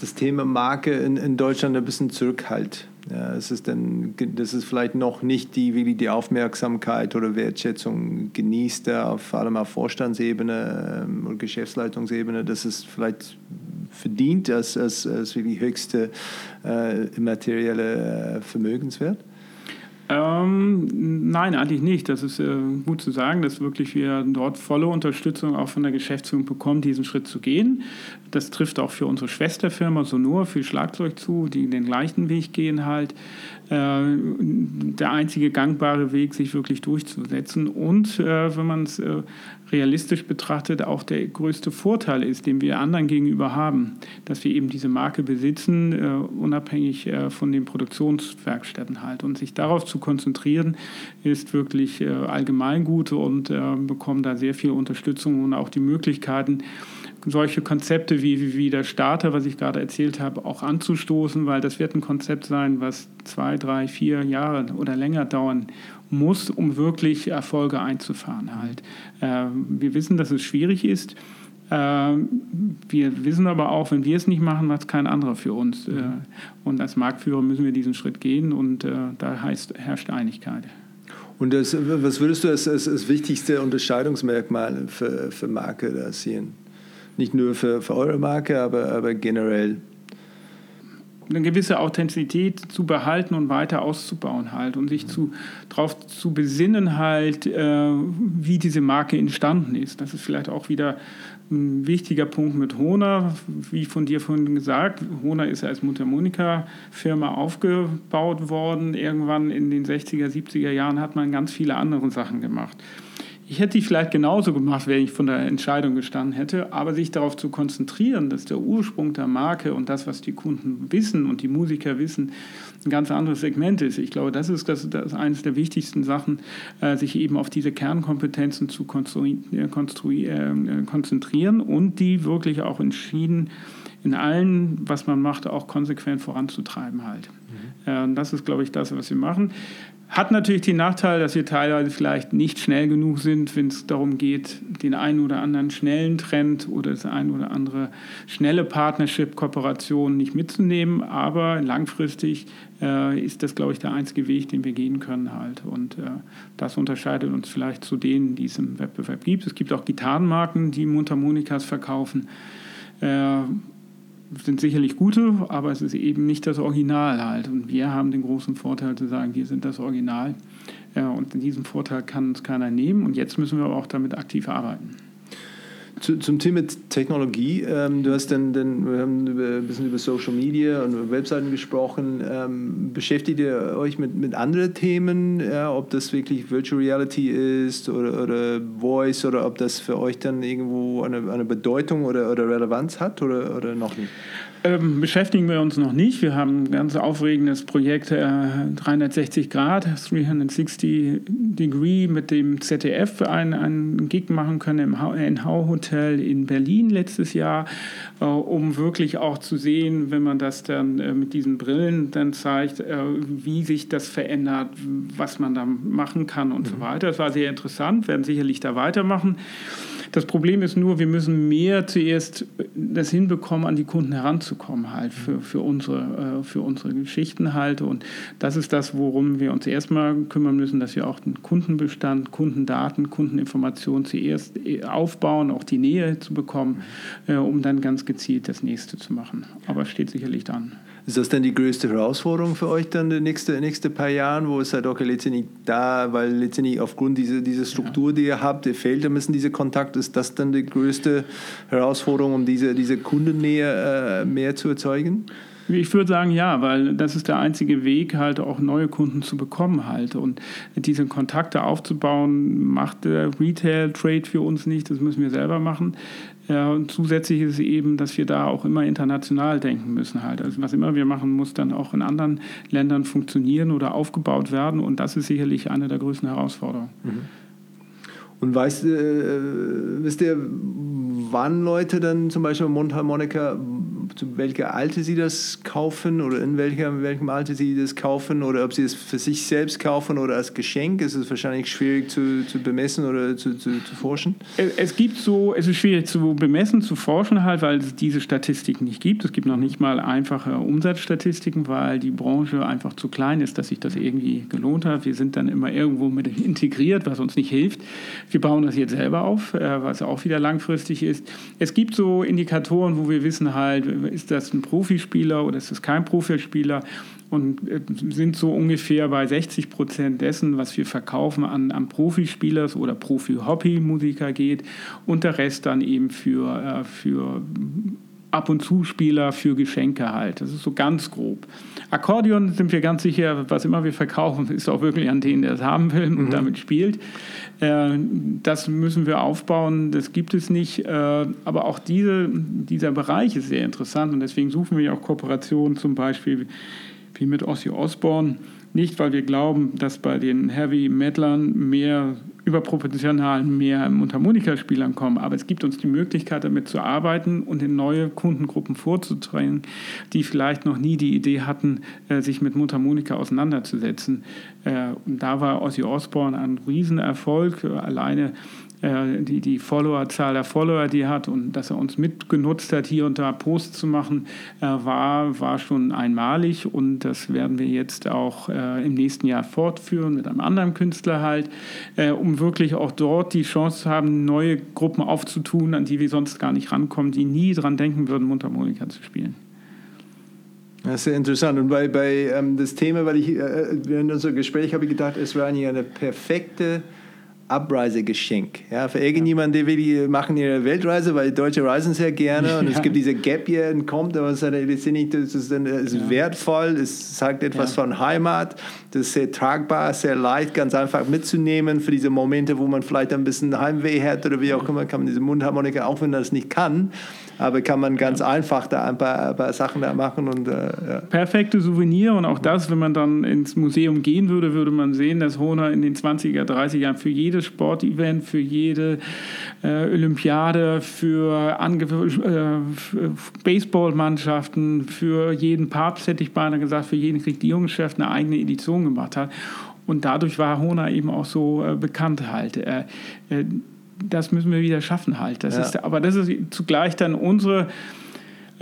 das Thema Marke in, in Deutschland ein bisschen zurückhält? Ja, es ist dann, das ist vielleicht noch nicht die, wie die Aufmerksamkeit oder Wertschätzung genießt, vor allem auf Vorstandsebene ähm, und Geschäftsleitungsebene, dass es vielleicht verdient als, als, als die höchste äh, immaterielle äh, Vermögenswert? Ähm, nein, eigentlich nicht. Das ist äh, gut zu sagen, dass wirklich wir dort volle Unterstützung auch von der Geschäftsführung bekommen, diesen Schritt zu gehen. Das trifft auch für unsere Schwesterfirma Sonor für Schlagzeug zu, die den gleichen Weg gehen halt. Äh, der einzige gangbare Weg, sich wirklich durchzusetzen. Und äh, wenn man es äh, realistisch betrachtet auch der größte Vorteil ist, den wir anderen gegenüber haben, dass wir eben diese Marke besitzen, äh, unabhängig äh, von den Produktionswerkstätten halt. Und sich darauf zu konzentrieren, ist wirklich äh, allgemein gut und äh, bekommen da sehr viel Unterstützung und auch die Möglichkeiten, solche Konzepte wie, wie der Starter, was ich gerade erzählt habe, auch anzustoßen, weil das wird ein Konzept sein, was zwei, drei, vier Jahre oder länger dauern muss, um wirklich Erfolge einzufahren. Halt. Äh, wir wissen, dass es schwierig ist. Äh, wir wissen aber auch, wenn wir es nicht machen, macht es kein anderer für uns. Äh, und als Marktführer müssen wir diesen Schritt gehen und äh, da heißt, herrscht Einigkeit. Und das, was würdest du als, als, als wichtigste Unterscheidungsmerkmal für, für Marke da sehen? Nicht nur für, für eure Marke, aber, aber generell? Eine gewisse Authentizität zu behalten und weiter auszubauen halt und sich zu, darauf zu besinnen halt, äh, wie diese Marke entstanden ist. Das ist vielleicht auch wieder ein wichtiger Punkt mit Hona, wie von dir vorhin gesagt. Hona ist als Mundharmonika-Firma aufgebaut worden. Irgendwann in den 60er, 70er Jahren hat man ganz viele andere Sachen gemacht. Ich hätte die vielleicht genauso gemacht, wenn ich von der Entscheidung gestanden hätte, aber sich darauf zu konzentrieren, dass der Ursprung der Marke und das, was die Kunden wissen und die Musiker wissen, ein ganz anderes Segment ist. Ich glaube, das ist, das, das ist eines der wichtigsten Sachen, äh, sich eben auf diese Kernkompetenzen zu äh, äh, konzentrieren und die wirklich auch entschieden in allen, was man macht, auch konsequent voranzutreiben halt. Mhm. das ist, glaube ich, das, was wir machen. Hat natürlich den Nachteil, dass wir teilweise vielleicht nicht schnell genug sind, wenn es darum geht, den einen oder anderen schnellen Trend oder das ein oder andere schnelle Partnership, Kooperation nicht mitzunehmen. Aber langfristig äh, ist das, glaube ich, der einzige Weg, den wir gehen können halt. Und äh, das unterscheidet uns vielleicht zu denen, die es im Wettbewerb gibt. Es gibt auch Gitarrenmarken, die Mundharmonikas verkaufen. Äh, sind sicherlich gute, aber es ist eben nicht das Original halt. Und wir haben den großen Vorteil zu sagen, wir sind das Original. Ja, und diesen Vorteil kann uns keiner nehmen. Und jetzt müssen wir aber auch damit aktiv arbeiten. Zu, zum Thema Technologie, ähm, du hast dann, dann, wir haben über, ein bisschen über Social Media und Webseiten gesprochen. Ähm, beschäftigt ihr euch mit, mit anderen Themen, ja, ob das wirklich Virtual Reality ist oder, oder Voice oder ob das für euch dann irgendwo eine, eine Bedeutung oder, oder Relevanz hat oder, oder noch nicht? Ähm, beschäftigen wir uns noch nicht. Wir haben ein ganz aufregendes Projekt äh, 360 Grad, 360 Degree mit dem ZDF einen, einen Gig machen können im NH Hotel in Berlin letztes Jahr, äh, um wirklich auch zu sehen, wenn man das dann äh, mit diesen Brillen dann zeigt, äh, wie sich das verändert, was man da machen kann und mhm. so weiter. Das war sehr interessant, werden sicherlich da weitermachen. Das Problem ist nur, wir müssen mehr zuerst das hinbekommen, an die Kunden heranzukommen halt für, für, unsere, äh, für unsere Geschichten halt. Und das ist das, worum wir uns erstmal kümmern müssen, dass wir auch den Kundenbestand, Kundendaten, Kundeninformationen zuerst äh, aufbauen, auch die Nähe zu bekommen, äh, um dann ganz gezielt das nächste zu machen. Aber steht sicherlich dann. Ist das denn die größte Herausforderung für euch dann die nächsten nächste paar Jahre, wo es halt auch letztendlich da, weil letztendlich aufgrund dieser, dieser Struktur, die ihr habt, fehlt ein bisschen dieser Kontakt, ist das dann die größte Herausforderung, um diese, diese Kundennähe äh, mehr zu erzeugen? Ich würde sagen, ja, weil das ist der einzige Weg, halt auch neue Kunden zu bekommen halt. Und diese Kontakte aufzubauen, macht der Retail-Trade für uns nicht, das müssen wir selber machen. Ja, und zusätzlich ist es eben, dass wir da auch immer international denken müssen halt. Also was immer wir machen, muss dann auch in anderen Ländern funktionieren oder aufgebaut werden. Und das ist sicherlich eine der größten Herausforderungen. Mhm. Und weißt, äh, wisst ihr, wann Leute dann zum Beispiel Mundharmonika zu welcher Alte sie das kaufen oder in welchem, welchem Alter sie das kaufen oder ob sie es für sich selbst kaufen oder als Geschenk. Es ist wahrscheinlich schwierig zu, zu bemessen oder zu, zu, zu forschen. Es gibt so, es ist schwierig zu bemessen, zu forschen halt, weil es diese Statistiken nicht gibt. Es gibt noch nicht mal einfache Umsatzstatistiken, weil die Branche einfach zu klein ist, dass sich das irgendwie gelohnt hat. Wir sind dann immer irgendwo mit [LAUGHS] integriert, was uns nicht hilft. Wir bauen das jetzt selber auf, äh, was auch wieder langfristig ist. Es gibt so Indikatoren, wo wir wissen halt, ist das ein Profispieler oder ist das kein Profispieler? Und äh, sind so ungefähr bei 60 Prozent dessen, was wir verkaufen, an, an Profispielers oder Profi-Hobby-Musiker geht und der Rest dann eben für, äh, für ab und zu Spieler für Geschenke halt. Das ist so ganz grob. Akkordeon sind wir ganz sicher, was immer wir verkaufen, ist auch wirklich an den, der es haben will und mhm. damit spielt. Äh, das müssen wir aufbauen, das gibt es nicht. Äh, aber auch diese, dieser Bereich ist sehr interessant und deswegen suchen wir ja auch Kooperationen zum Beispiel wie mit Ozzy Osbourne. Nicht, weil wir glauben, dass bei den Heavy Metalern mehr überproportional mehr Mundharmonikaspielern kommen, aber es gibt uns die Möglichkeit, damit zu arbeiten und in neue Kundengruppen vorzudrängen, die vielleicht noch nie die Idee hatten, äh, sich mit Mundharmonika auseinanderzusetzen. Äh, und da war Ozzy Osbourne ein Riesenerfolg. Alleine äh, die, die Followerzahl der Follower, die er hat und dass er uns mitgenutzt hat, hier und da Posts zu machen, äh, war, war schon einmalig und das werden wir jetzt auch äh, im nächsten Jahr fortführen mit einem anderen Künstler halt, äh, um wirklich auch dort die Chance zu haben, neue Gruppen aufzutun, an die wir sonst gar nicht rankommen, die nie dran denken würden, Mundharmonika zu spielen. Das ist sehr interessant. Und bei, bei ähm, das Thema, weil ich äh, in unserem Gespräch habe ich gedacht, es wäre eine perfekte Abreisegeschenk. Ja, für irgendjemanden, der will, die machen ihre Weltreise, weil Deutsche reisen sehr gerne und ja. es gibt diese Gap Year, kommt, aber es ist, nicht, das ist, ist ja. wertvoll, es sagt etwas von Heimat, das ist sehr tragbar, sehr leicht, ganz einfach mitzunehmen für diese Momente, wo man vielleicht ein bisschen Heimweh hat oder wie auch immer, kann man diese Mundharmonika, auch wenn man das nicht kann, aber kann man ganz ja. einfach da ein paar, ein paar, Sachen da machen. Und, äh, ja. Perfekte Souvenir und auch das, wenn man dann ins Museum gehen würde, würde man sehen, dass Hohner in den 20er, 30er Jahren für jedes Sportevent, für jede äh, Olympiade, für, Ange äh, Baseballmannschaften, für jeden Papst, hätte ich beinahe gesagt, für jeden Regierungschef eine eigene Edition gemacht hat. Und dadurch war Hona eben auch so äh, bekannt halt. Äh, äh, das müssen wir wieder schaffen halt. Das ja. ist, aber das ist zugleich dann unsere,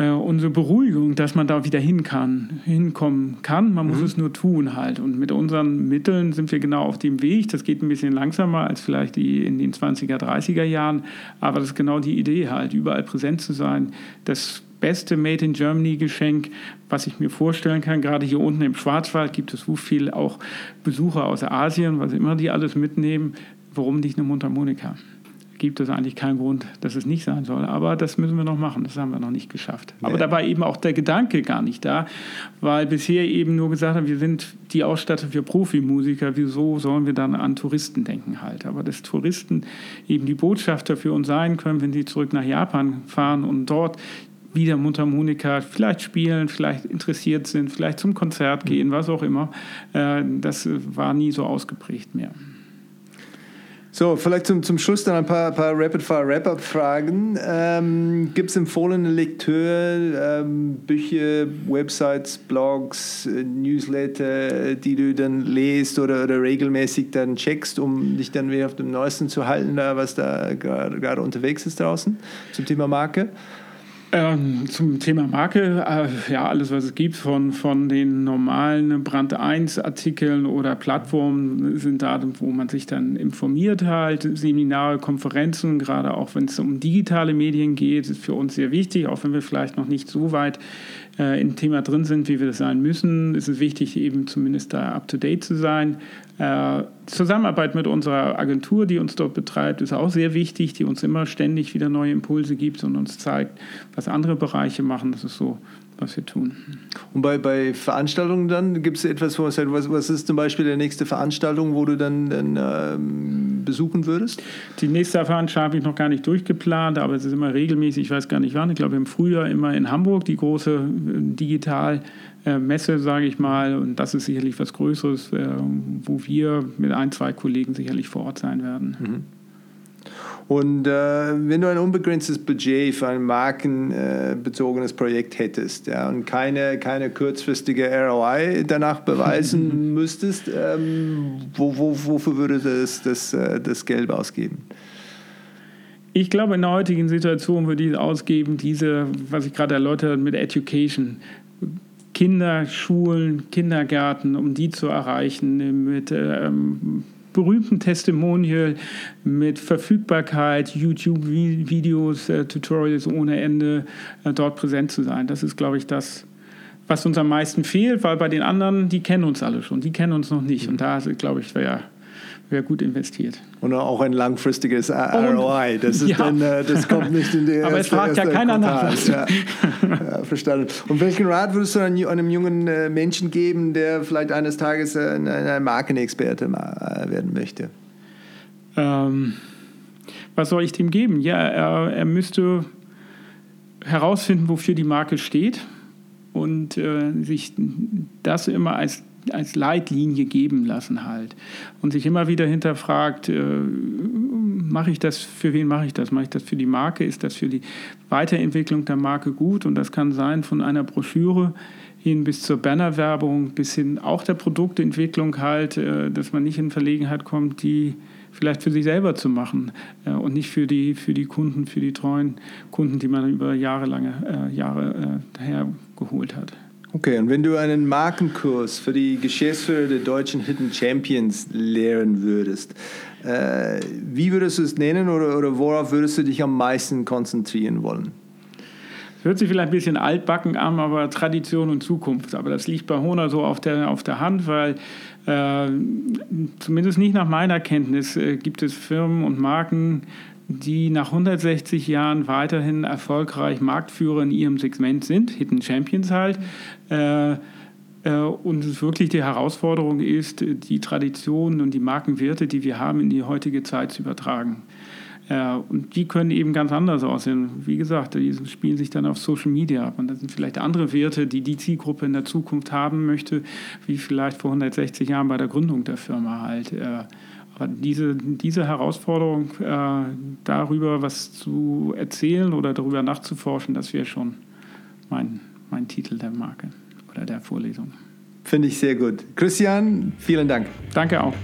äh, unsere Beruhigung, dass man da wieder hin kann, hinkommen kann. Man muss mhm. es nur tun halt. Und mit unseren Mitteln sind wir genau auf dem Weg. Das geht ein bisschen langsamer als vielleicht die in den 20er, 30er Jahren. Aber das ist genau die Idee halt, überall präsent zu sein. Das beste Made in Germany Geschenk, was ich mir vorstellen kann. Gerade hier unten im Schwarzwald gibt es so viel auch Besucher aus Asien, was immer die alles mitnehmen. Warum nicht eine Mundharmonika? Gibt es eigentlich keinen Grund, dass es nicht sein soll. Aber das müssen wir noch machen, das haben wir noch nicht geschafft. Nee. Aber da war eben auch der Gedanke gar nicht da, weil bisher eben nur gesagt haben, wir sind die Ausstatter für Profimusiker, wieso sollen wir dann an Touristen denken halt. Aber dass Touristen eben die Botschafter für uns sein können, wenn sie zurück nach Japan fahren und dort wieder Mundharmonika vielleicht spielen, vielleicht interessiert sind, vielleicht zum Konzert gehen, mhm. was auch immer. Äh, das war nie so ausgeprägt mehr. So, vielleicht zum, zum Schluss dann ein paar, paar Rapid-Fire-Wrap-Up-Fragen. Ähm, Gibt es empfohlene Lektüre, ähm, Bücher, Websites, Blogs, äh, Newsletter, die du dann lest oder, oder regelmäßig dann checkst, um dich dann wieder auf dem Neuesten zu halten, da, was da gerade unterwegs ist draußen zum Thema Marke? Ähm, zum Thema Marke, äh, ja, alles, was es gibt, von, von den normalen Brand 1 Artikeln oder Plattformen sind da, wo man sich dann informiert halt, Seminare, Konferenzen, gerade auch wenn es um digitale Medien geht, ist für uns sehr wichtig, auch wenn wir vielleicht noch nicht so weit äh, im Thema drin sind, wie wir das sein müssen, ist es wichtig, eben zumindest da up-to-date zu sein. Äh, Zusammenarbeit mit unserer Agentur, die uns dort betreibt, ist auch sehr wichtig, die uns immer ständig wieder neue Impulse gibt und uns zeigt, was andere Bereiche machen. Das ist so was wir tun. Und bei, bei Veranstaltungen dann, gibt es etwas, wo was, was ist zum Beispiel die nächste Veranstaltung, wo du dann, dann ähm, besuchen würdest? Die nächste Veranstaltung habe ich noch gar nicht durchgeplant, aber es ist immer regelmäßig, ich weiß gar nicht wann, ich glaube im Frühjahr immer in Hamburg, die große äh, Digital- Messe, sage ich mal, und das ist sicherlich was Größeres, äh, wo wir mit ein, zwei Kollegen sicherlich vor Ort sein werden. Mhm. Und äh, wenn du ein unbegrenztes Budget für ein markenbezogenes Projekt hättest ja, und keine, keine kurzfristige ROI danach beweisen [LAUGHS] müsstest, ähm, wo, wo, wofür würde das, das, äh, das Geld ausgeben? Ich glaube, in der heutigen Situation würde ich ausgeben, diese, was ich gerade erläutert habe mit Education. Kinder, Schulen, Kindergärten, um die zu erreichen, mit ähm, berühmten Testimonial mit Verfügbarkeit, YouTube-Videos, äh, Tutorials ohne Ende äh, dort präsent zu sein. Das ist, glaube ich, das, was uns am meisten fehlt, weil bei den anderen, die kennen uns alle schon, die kennen uns noch nicht. Und da, glaube ich, wäre wäre gut investiert. Und auch ein langfristiges ROI. Das, ist ja. dann, äh, das kommt nicht in die erste, Aber es fragt ja keiner nach. Ja. ja. verstanden. Und welchen Rat würdest du einem jungen äh, Menschen geben, der vielleicht eines Tages äh, ein Markenexperte werden möchte? Ähm, was soll ich dem geben? Ja, er, er müsste herausfinden, wofür die Marke steht und äh, sich das immer als als Leitlinie geben lassen halt und sich immer wieder hinterfragt, äh, mache ich das, für wen mache ich das? Mache ich das für die Marke? Ist das für die Weiterentwicklung der Marke gut? Und das kann sein von einer Broschüre hin bis zur Bannerwerbung, bis hin auch der Produktentwicklung halt, äh, dass man nicht in Verlegenheit kommt, die vielleicht für sich selber zu machen äh, und nicht für die, für die Kunden, für die treuen Kunden, die man über jahrelange äh, Jahre äh, hergeholt hat. Okay, und wenn du einen Markenkurs für die Geschäftsführer der deutschen Hidden Champions lehren würdest, äh, wie würdest du es nennen oder, oder worauf würdest du dich am meisten konzentrieren wollen? hört sich vielleicht ein bisschen altbacken an, aber Tradition und Zukunft. Aber das liegt bei Hona so auf der, auf der Hand, weil äh, zumindest nicht nach meiner Kenntnis äh, gibt es Firmen und Marken, die nach 160 Jahren weiterhin erfolgreich Marktführer in ihrem Segment sind, Hidden Champions halt. Äh, äh, und es wirklich die Herausforderung ist, die Traditionen und die Markenwerte, die wir haben, in die heutige Zeit zu übertragen. Äh, und die können eben ganz anders aussehen. Wie gesagt, die spielen sich dann auf Social Media ab. Und das sind vielleicht andere Werte, die die Zielgruppe in der Zukunft haben möchte, wie vielleicht vor 160 Jahren bei der Gründung der Firma halt. Äh, diese, diese Herausforderung, darüber was zu erzählen oder darüber nachzuforschen, das wäre schon mein, mein Titel der Marke oder der Vorlesung. Finde ich sehr gut. Christian, vielen Dank. Danke auch.